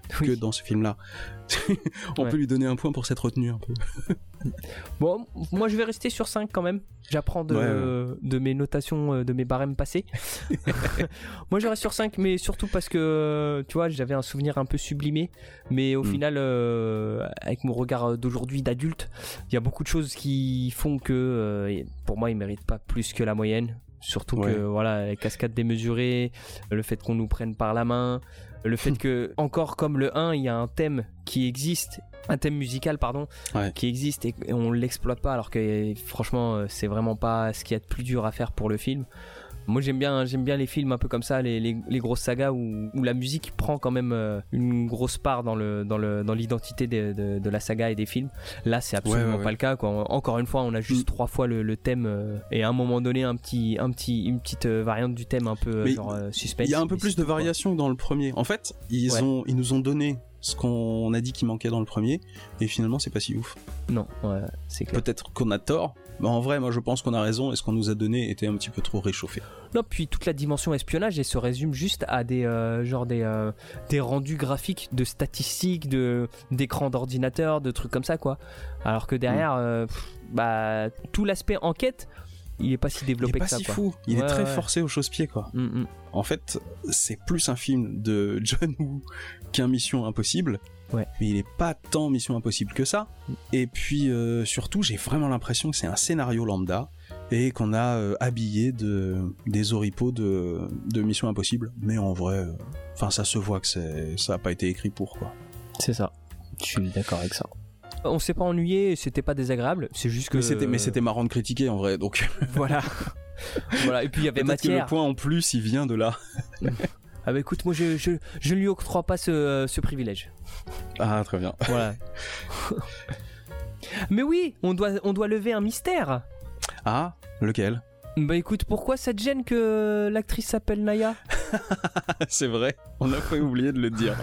Que dans ce film-là. [laughs] On Ouais. peut lui donner un point pour cette retenue un peu. [laughs] Bon, moi je vais rester sur 5 quand même. J'apprends de, Ouais, de mes notations, euh, de mes barèmes passés. [laughs] moi je reste sur 5, mais surtout parce que, tu vois, j'avais un souvenir un peu sublimé. Mais au Mm. final, euh, avec mon regard d'aujourd'hui d'adulte, il y a beaucoup de choses qui font que, euh, pour moi, il mérite pas plus que la moyenne. Surtout que, voilà, les cascades démesurées, le fait qu'on nous prenne par la main, le fait [laughs] que, encore comme le 1, il y a un thème qui existe, un thème musical, pardon, Ouais. qui existe et, et on l'exploite pas, alors que franchement, euh, c'est vraiment pas ce qu'il y a de plus dur à faire pour le film. Moi j'aime bien, j'aime bien les films un peu comme ça, les, les- les grosses sagas où, où la musique prend quand même euh, une grosse part dans le dans le dans l'identité de, de- de la saga et des films. Là c'est absolument Ouais, ouais, pas le cas. Quoi. Encore une fois, on a juste Mm. trois fois le, le thème euh, et à un moment donné un petit un petit une petite euh, variante du thème un peu Mais genre suspense. Il y a un peu plus de tout, quoi. variation que dans le premier. En fait, ils ont, ils nous ont donné ce qu'on a dit qui manquait dans le premier, et finalement, c'est pas si ouf. Non, ouais, c'est clair. Peut-être qu'on a tort, mais en vrai, moi, je pense qu'on a raison, et ce qu'on nous a donné était un petit peu trop réchauffé. Non, puis toute la dimension espionnage, elle se résume juste à des euh, genre des euh, des rendus graphiques de statistiques, de d'écrans d'ordinateur, de trucs comme ça quoi. Alors que derrière, Mm. euh, pff, bah tout l'aspect enquête, il est pas si Il est développé pas que ça si quoi. fou, il est très ouais. forcé au chausse-pied, quoi. Mm, mm. En fait, c'est plus un film de John Woo qu'un Mission Impossible. Ouais. Mais il est pas tant Mission Impossible que ça. Et puis euh, surtout, j'ai vraiment l'impression que c'est un scénario lambda et qu'on a euh, habillé de des oripeaux de, de Mission Impossible. Mais en vrai, euh, enfin ça se voit que c'est ça a pas été écrit pour quoi. C'est ça. Je suis d'accord avec ça. On s'est pas ennuyé, c'était pas désagréable, c'est juste que Mais c'était mais c'était marrant de critiquer en vrai. Donc voilà. [laughs] voilà, et puis il y avait peut-être que le matière. point en plus, il vient de là. [laughs] Ah bah écoute, moi je, je, je ne lui octroie pas ce, ce privilège. Ah très bien. Voilà. [laughs] Mais oui, on doit, on doit lever un mystère. Ah lequel? Bah écoute, pourquoi ça te gêne que l'actrice s'appelle Naya? [laughs] C'est vrai, on a failli oublier de le dire.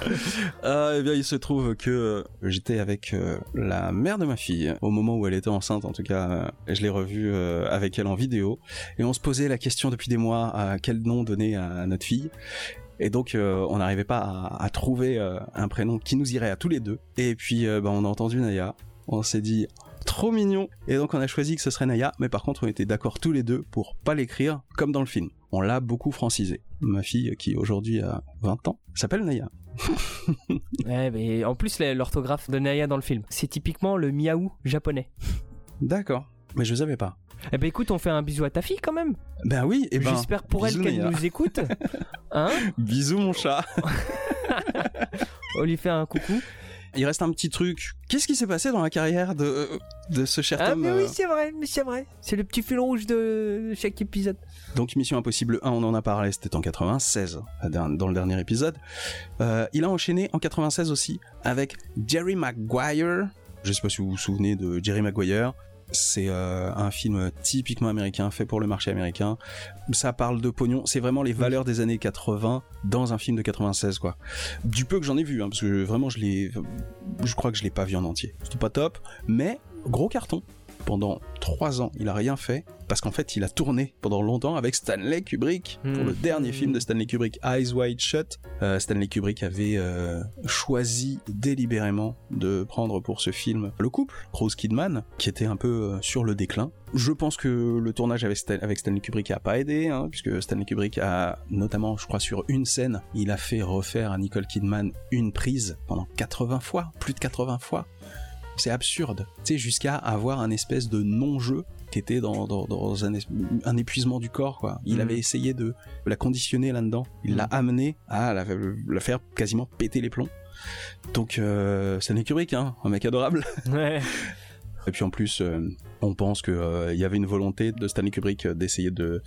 Ah, [laughs] eh bien, il se trouve que euh, j'étais avec euh, la mère de ma fille au moment où elle était enceinte. En tout cas, euh, je l'ai revue euh, avec elle en vidéo et on se posait la question depuis des mois à quel nom donner à notre fille. Et donc, euh, on n'arrivait pas à, à trouver euh, un prénom qui nous irait à tous les deux. Et puis, euh, bah, on a entendu Naya. On s'est dit trop mignon. Et donc, on a choisi que ce serait Naya. Mais par contre, on était d'accord tous les deux pour pas l'écrire comme dans le film. On l'a beaucoup francisé. Ma fille, qui aujourd'hui a 20 ans, s'appelle Naya. [laughs] Ouais, mais en plus l'orthographe de Naya dans le film, c'est typiquement le miaou japonais. D'accord. Mais je savais pas. Eh ben écoute, on fait un bisou à ta fille quand même. Ben oui, et ben. J'espère pour elle qu'elle nous écoute. [laughs] Hein Bisous mon chat. [laughs] On lui fait un coucou. il reste un petit truc. Qu'est-ce qui s'est passé dans la carrière de, de ce cher Ah, Tom mais euh, oui, c'est vrai, mais c'est vrai. C'est le petit fil rouge de chaque épisode. Donc Mission Impossible 1, on en a parlé, c'était en 96, dans dans le dernier épisode. Euh, il a enchaîné en 96 aussi avec Jerry Maguire. Je sais pas si vous vous souvenez de Jerry Maguire. C'est euh, un film typiquement américain, fait pour le marché américain. Ça parle de pognon, c'est vraiment les valeurs des années 80 dans un film de 96 quoi. Du peu que j'en ai vu, hein, parce que vraiment je l'ai, crois que je l'ai pas vu en entier. C'était pas top, mais gros carton. Pendant trois ans, il a rien fait parce qu'en fait, il a tourné pendant longtemps avec Stanley Kubrick pour le Mhm. dernier film de Stanley Kubrick, Eyes Wide Shut. Euh, Stanley Kubrick avait euh, choisi délibérément de prendre pour ce film le couple, Rose Kidman, qui était un peu euh, sur le déclin. Je pense que le tournage avec, Stan- avec Stanley Kubrick a pas aidé, hein, puisque Stanley Kubrick a, notamment, je crois, sur une scène, il a fait refaire à Nicole Kidman une prise pendant 80 fois, plus de 80 fois. C'est absurde, tu sais, jusqu'à avoir un espèce de non-jeu qui était dans, dans, dans un, un épuisement du corps, quoi. Il Mhm. avait essayé de la conditionner là-dedans. Il l'a Mhm. amené à la, la faire quasiment péter les plombs. Donc, euh, Stanley Kubrick, hein, un mec adorable. Ouais. Et puis en plus, euh, on pense que euh, y avait une volonté de Stanley Kubrick euh, d'essayer de,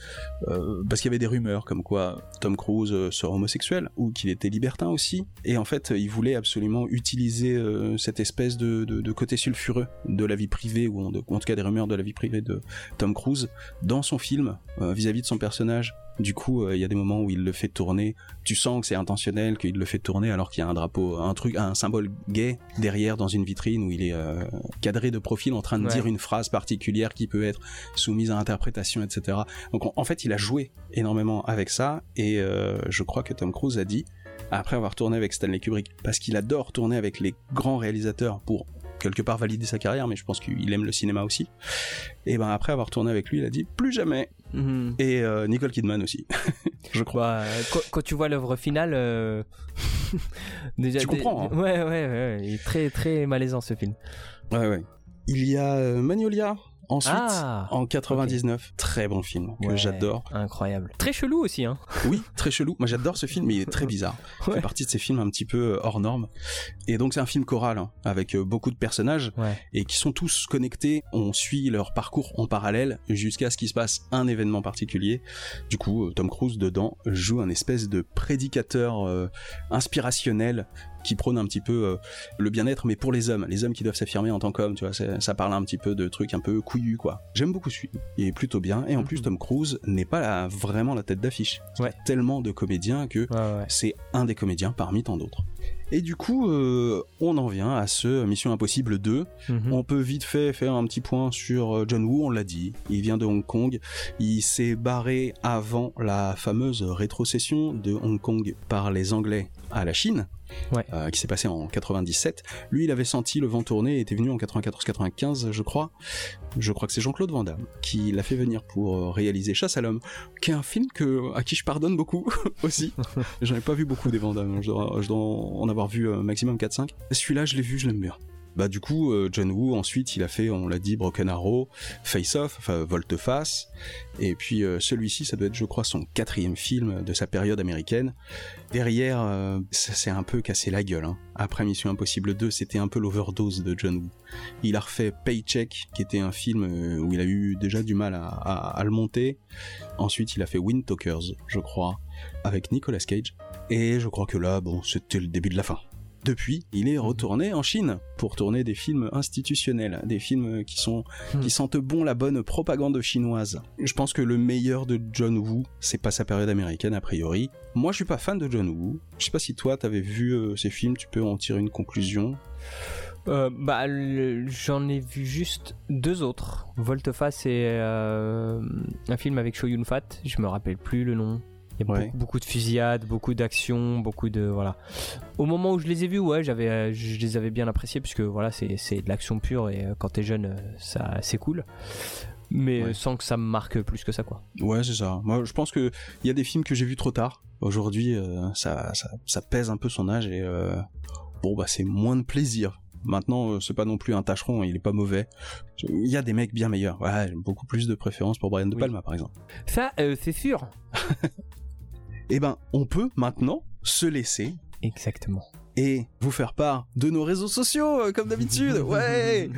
euh, parce qu'il y avait des rumeurs comme quoi Tom Cruise serait homosexuel ou qu'il était libertin aussi. Et en fait, il voulait absolument utiliser euh, cette espèce de, de, de côté sulfureux de la vie privée ou en, de- en tout cas des rumeurs de la vie privée de Tom Cruise dans son film vis-à-vis de son personnage. Du coup, il y a des moments où il le fait tourner. Tu sens que c'est intentionnel, qu'il le fait tourner alors qu'il y a un drapeau, un truc, un symbole gay derrière dans une vitrine où il est cadré de profil en train de Ouais. dire une phrase particulière qui peut être soumise à interprétation, etc. Donc en, fait, il a joué énormément avec ça et euh, je crois que Tom Cruise a dit après avoir tourné avec Stanley Kubrick parce qu'il adore tourner avec les grands réalisateurs pour quelque part valider sa carrière, mais je pense qu'il aime le cinéma aussi. Et ben après avoir tourné avec lui, il a dit plus jamais. Mhm. Et euh, Nicole Kidman aussi, [laughs] je crois. Bah, quand, quand tu vois l'œuvre finale, euh, [laughs] déjà. Tu comprends, hein. Ouais, ouais, ouais. Il est très, très malaisant ce film. Ouais, ouais. Il y a euh, Magnolia ensuite Ah, en 99, très bon film que Ouais. j'adore. Incroyable. Très chelou aussi, hein. Oui, très chelou. Moi j'adore ce film, mais il est très bizarre. Il Ouais. fait partie de ces films un petit peu euh, hors normes. Et donc c'est un film choral hein, avec euh, beaucoup de personnages Ouais. et qui sont tous connectés. On suit leur parcours en parallèle jusqu'à ce qu'il se passe un événement particulier. Du coup, Tom Cruise dedans joue un espèce de prédicateur euh, inspirationnel qui prône un petit peu euh, le bien-être, mais pour les hommes, les hommes qui doivent s'affirmer en tant qu'hommes, tu vois, ça parle un petit peu de trucs un peu couillus, quoi. J'aime beaucoup ce film, il est plutôt bien, et en plus Mhm. Tom Cruise n'est pas la- vraiment la tête d'affiche. Ouais. tellement de comédiens que Ouais, ouais. c'est un des comédiens parmi tant d'autres. Et du coup, euh, on en vient à ce Mission Impossible 2. Mhm. On peut vite fait faire un petit point sur euh, John Woo, on l'a dit. Il vient de Hong Kong. Il s'est barré avant la fameuse rétrocession de Hong Kong par les Anglais à la Chine. Ouais. euh, qui s'est passé en 97. Lui, il avait senti le vent tourner et était venu en 94-95, je crois. Je crois que c'est Jean-Claude Van Damme qui l'a fait venir pour euh, réaliser Chasse à l'homme, qui est un film que, à qui je pardonne beaucoup [laughs] aussi. [laughs] J'en ai pas vu beaucoup des Van Damme, je dois, je dois en avoir vu euh, maximum 4-5. Celui-là, je l'ai vu, je l'aime bien. Bah du coup, euh, John Woo, ensuite, il a fait, on l'a dit, Broken Arrow, Face Off, enfin Volte-Face, et puis euh, celui-ci, ça doit être, je crois, son quatrième film de sa période américaine. Derrière, euh, ça s'est un peu cassé la gueule. hein. Après Mission Impossible 2, c'était un peu l'overdose de John Woo. Il a refait Paycheck, qui était un film où il a eu déjà du mal à le monter. Ensuite, il a fait Wind Talkers, je crois, avec Nicolas Cage. Et je crois que là, bon, c'était le début de la fin. Depuis, il est retourné en Chine pour tourner des films institutionnels, des films qui sont Hmm. qui sentent bon la bonne propagande chinoise. Je pense que le meilleur de John Woo, c'est pas sa période américaine a priori. Moi, je suis pas fan de John Woo. Je sais pas si toi t'avais vu euh, ces films, tu peux en tirer une conclusion. Euh, bah, j'en ai vu juste deux autres. Volte-face et euh, un film avec Cho Yun Fat. Je me rappelle plus le nom. Il y a Ouais. beaucoup, beaucoup de fusillades, beaucoup d'action, beaucoup de voilà. Au moment où je les ai vus, ouais, j'avais, euh, je les avais bien appréciés puisque voilà, c'est, c'est de l'action pure et euh, quand t'es jeune, euh, ça, c'est cool. Mais Ouais. sans que ça me marque plus que ça, quoi. Ouais, c'est ça. Moi, je pense que il y a des films que j'ai vus trop tard. Aujourd'hui, euh, ça, ça, ça pèse un peu son âge et euh, bon, bah, c'est moins de plaisir. Maintenant, c'est pas non plus un tâcheron, il est pas mauvais. Il y a des mecs bien meilleurs. Ouais, j'ai beaucoup plus de préférence pour Brian De Oui. Palma, par exemple. Ça, euh, c'est sûr. [laughs] Eh ben, on peut maintenant se laisser Exactement. et vous faire part de nos réseaux sociaux, euh, comme d'habitude. [laughs] Ouais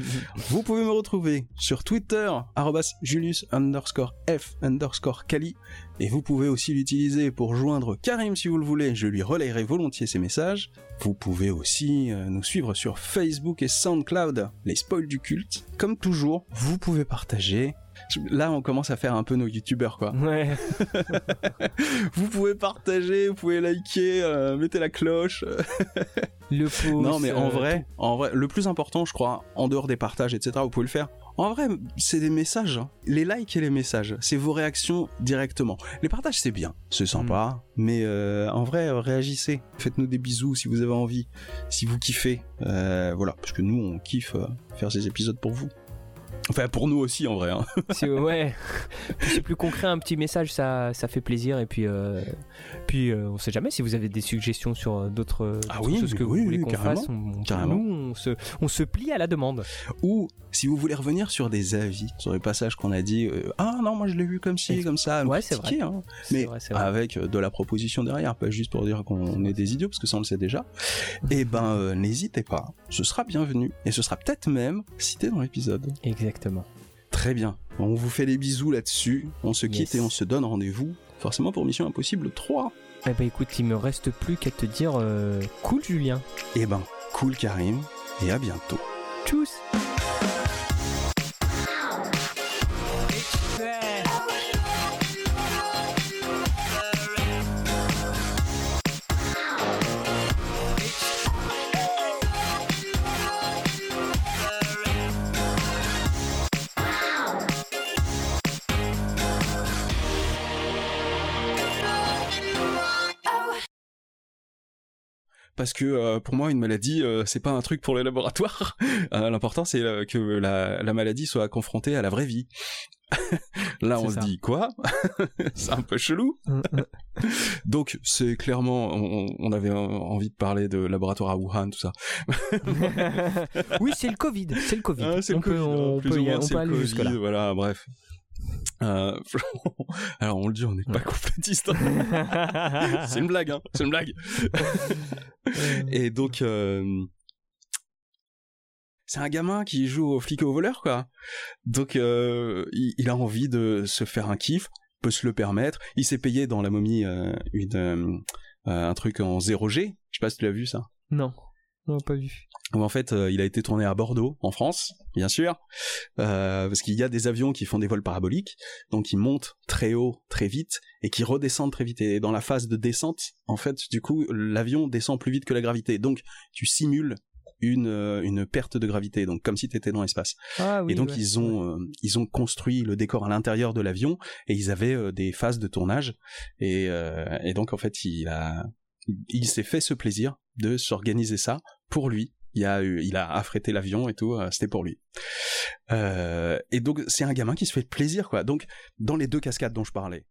Vous pouvez me retrouver sur Twitter, arrobas Julius underscore F underscore Kali. Et vous pouvez aussi l'utiliser pour joindre Karim si vous le voulez, je lui relayerai volontiers ses messages. Vous pouvez aussi euh, nous suivre sur Facebook et SoundCloud, les spoils du culte. Comme toujours, vous pouvez partager. Là, on commence à faire un peu nos youtubeurs, quoi. Ouais. [laughs] Vous pouvez partager, vous pouvez liker, euh, mettez la cloche. [laughs] Le pouce. non, mais en euh, vrai, en vrai, le plus important, je crois, en dehors des partages, etc., vous pouvez le faire. En vrai, c'est des messages. hein. Les likes et les messages, c'est vos réactions directement. Les partages, c'est bien, c'est sympa, mais euh, en vrai, réagissez. Faites-nous des bisous si vous avez envie, si vous kiffez. Euh, voilà, parce que nous, on kiffe faire ces épisodes pour vous. Enfin, pour nous aussi, en vrai. hein. [laughs] C'est ouais. C'est plus concret, un petit message, ça, ça fait plaisir. Et puis, euh, puis euh, on sait jamais si vous avez des suggestions sur euh, d'autres Ah oui, choses que oui, vous voulez qu'on carrément, fasse. On, on- carrément. Nous, on se, on se plie à la demande. Ou si vous voulez revenir sur des avis, sur les passages qu'on a dit, euh, ah non, moi je l'ai vu comme ci, comme ça, Ouais, c'est critiquer, hein. Mais vrai, vrai. avec euh, de la proposition derrière, pas juste pour dire qu'on est des idiots, parce que ça on le sait déjà. [laughs] Et ben, euh, n'hésitez pas, ce sera bienvenu, et ce sera peut-être même cité dans l'épisode. Exactement. Très bien, on vous fait des bisous là-dessus, on se quitte Yes. et on se donne rendez-vous, forcément pour Mission Impossible 3. Eh ben écoute, il me reste plus qu'à te dire euh, cool Julien. Et ben, cool Karim, et à bientôt. Tchuss parce que euh, pour moi une maladie euh, c'est pas un truc pour les laboratoires. [laughs] Euh, L'important c'est euh, que la, la maladie soit confrontée à la vraie vie. [laughs] Là on se dit quoi? [laughs] C'est un peu chelou. Donc c'est clairement on, on avait envie de parler de laboratoire à Wuhan tout ça. oui, c'est le Covid. C'est le Covid. Ah, c'est le on peut, Covid, on hein, y- on peut le aller Covid, jusque là. Voilà bref. Euh, [laughs] alors on le dit on n'est pas complotiste. hein. [laughs] c'est une blague hein. C'est une blague. [laughs] Et donc, euh, c'est un gamin qui joue au flic et au voleur, quoi. Donc, euh, il, il a envie de se faire un kiff, peut se le permettre. Il s'est payé dans la momie une, un truc en 0G. Je sais pas si tu l'as vu ça. Non, non, pas vu. Où en fait, euh, il a été tourné à Bordeaux, en France, bien sûr, euh, parce qu'il y a des avions qui font des vols paraboliques, donc ils montent très haut, très vite, et qui redescendent très vite. Et dans la phase de descente, en fait, du coup, l'avion descend plus vite que la gravité. Donc, tu simules une, euh, une perte de gravité, donc comme si tu étais dans l'espace. Ah oui. et donc ouais. ils ont euh, ils ont construit le décor à l'intérieur de l'avion et ils avaient des phases de tournage et, et donc en fait il a il s'est fait ce plaisir de s'organiser ça pour lui. Il a affrété l'avion et tout, euh, c'était pour lui. Euh, et donc c'est un gamin qui se fait plaisir quoi. Donc dans les deux cascades dont je parlais,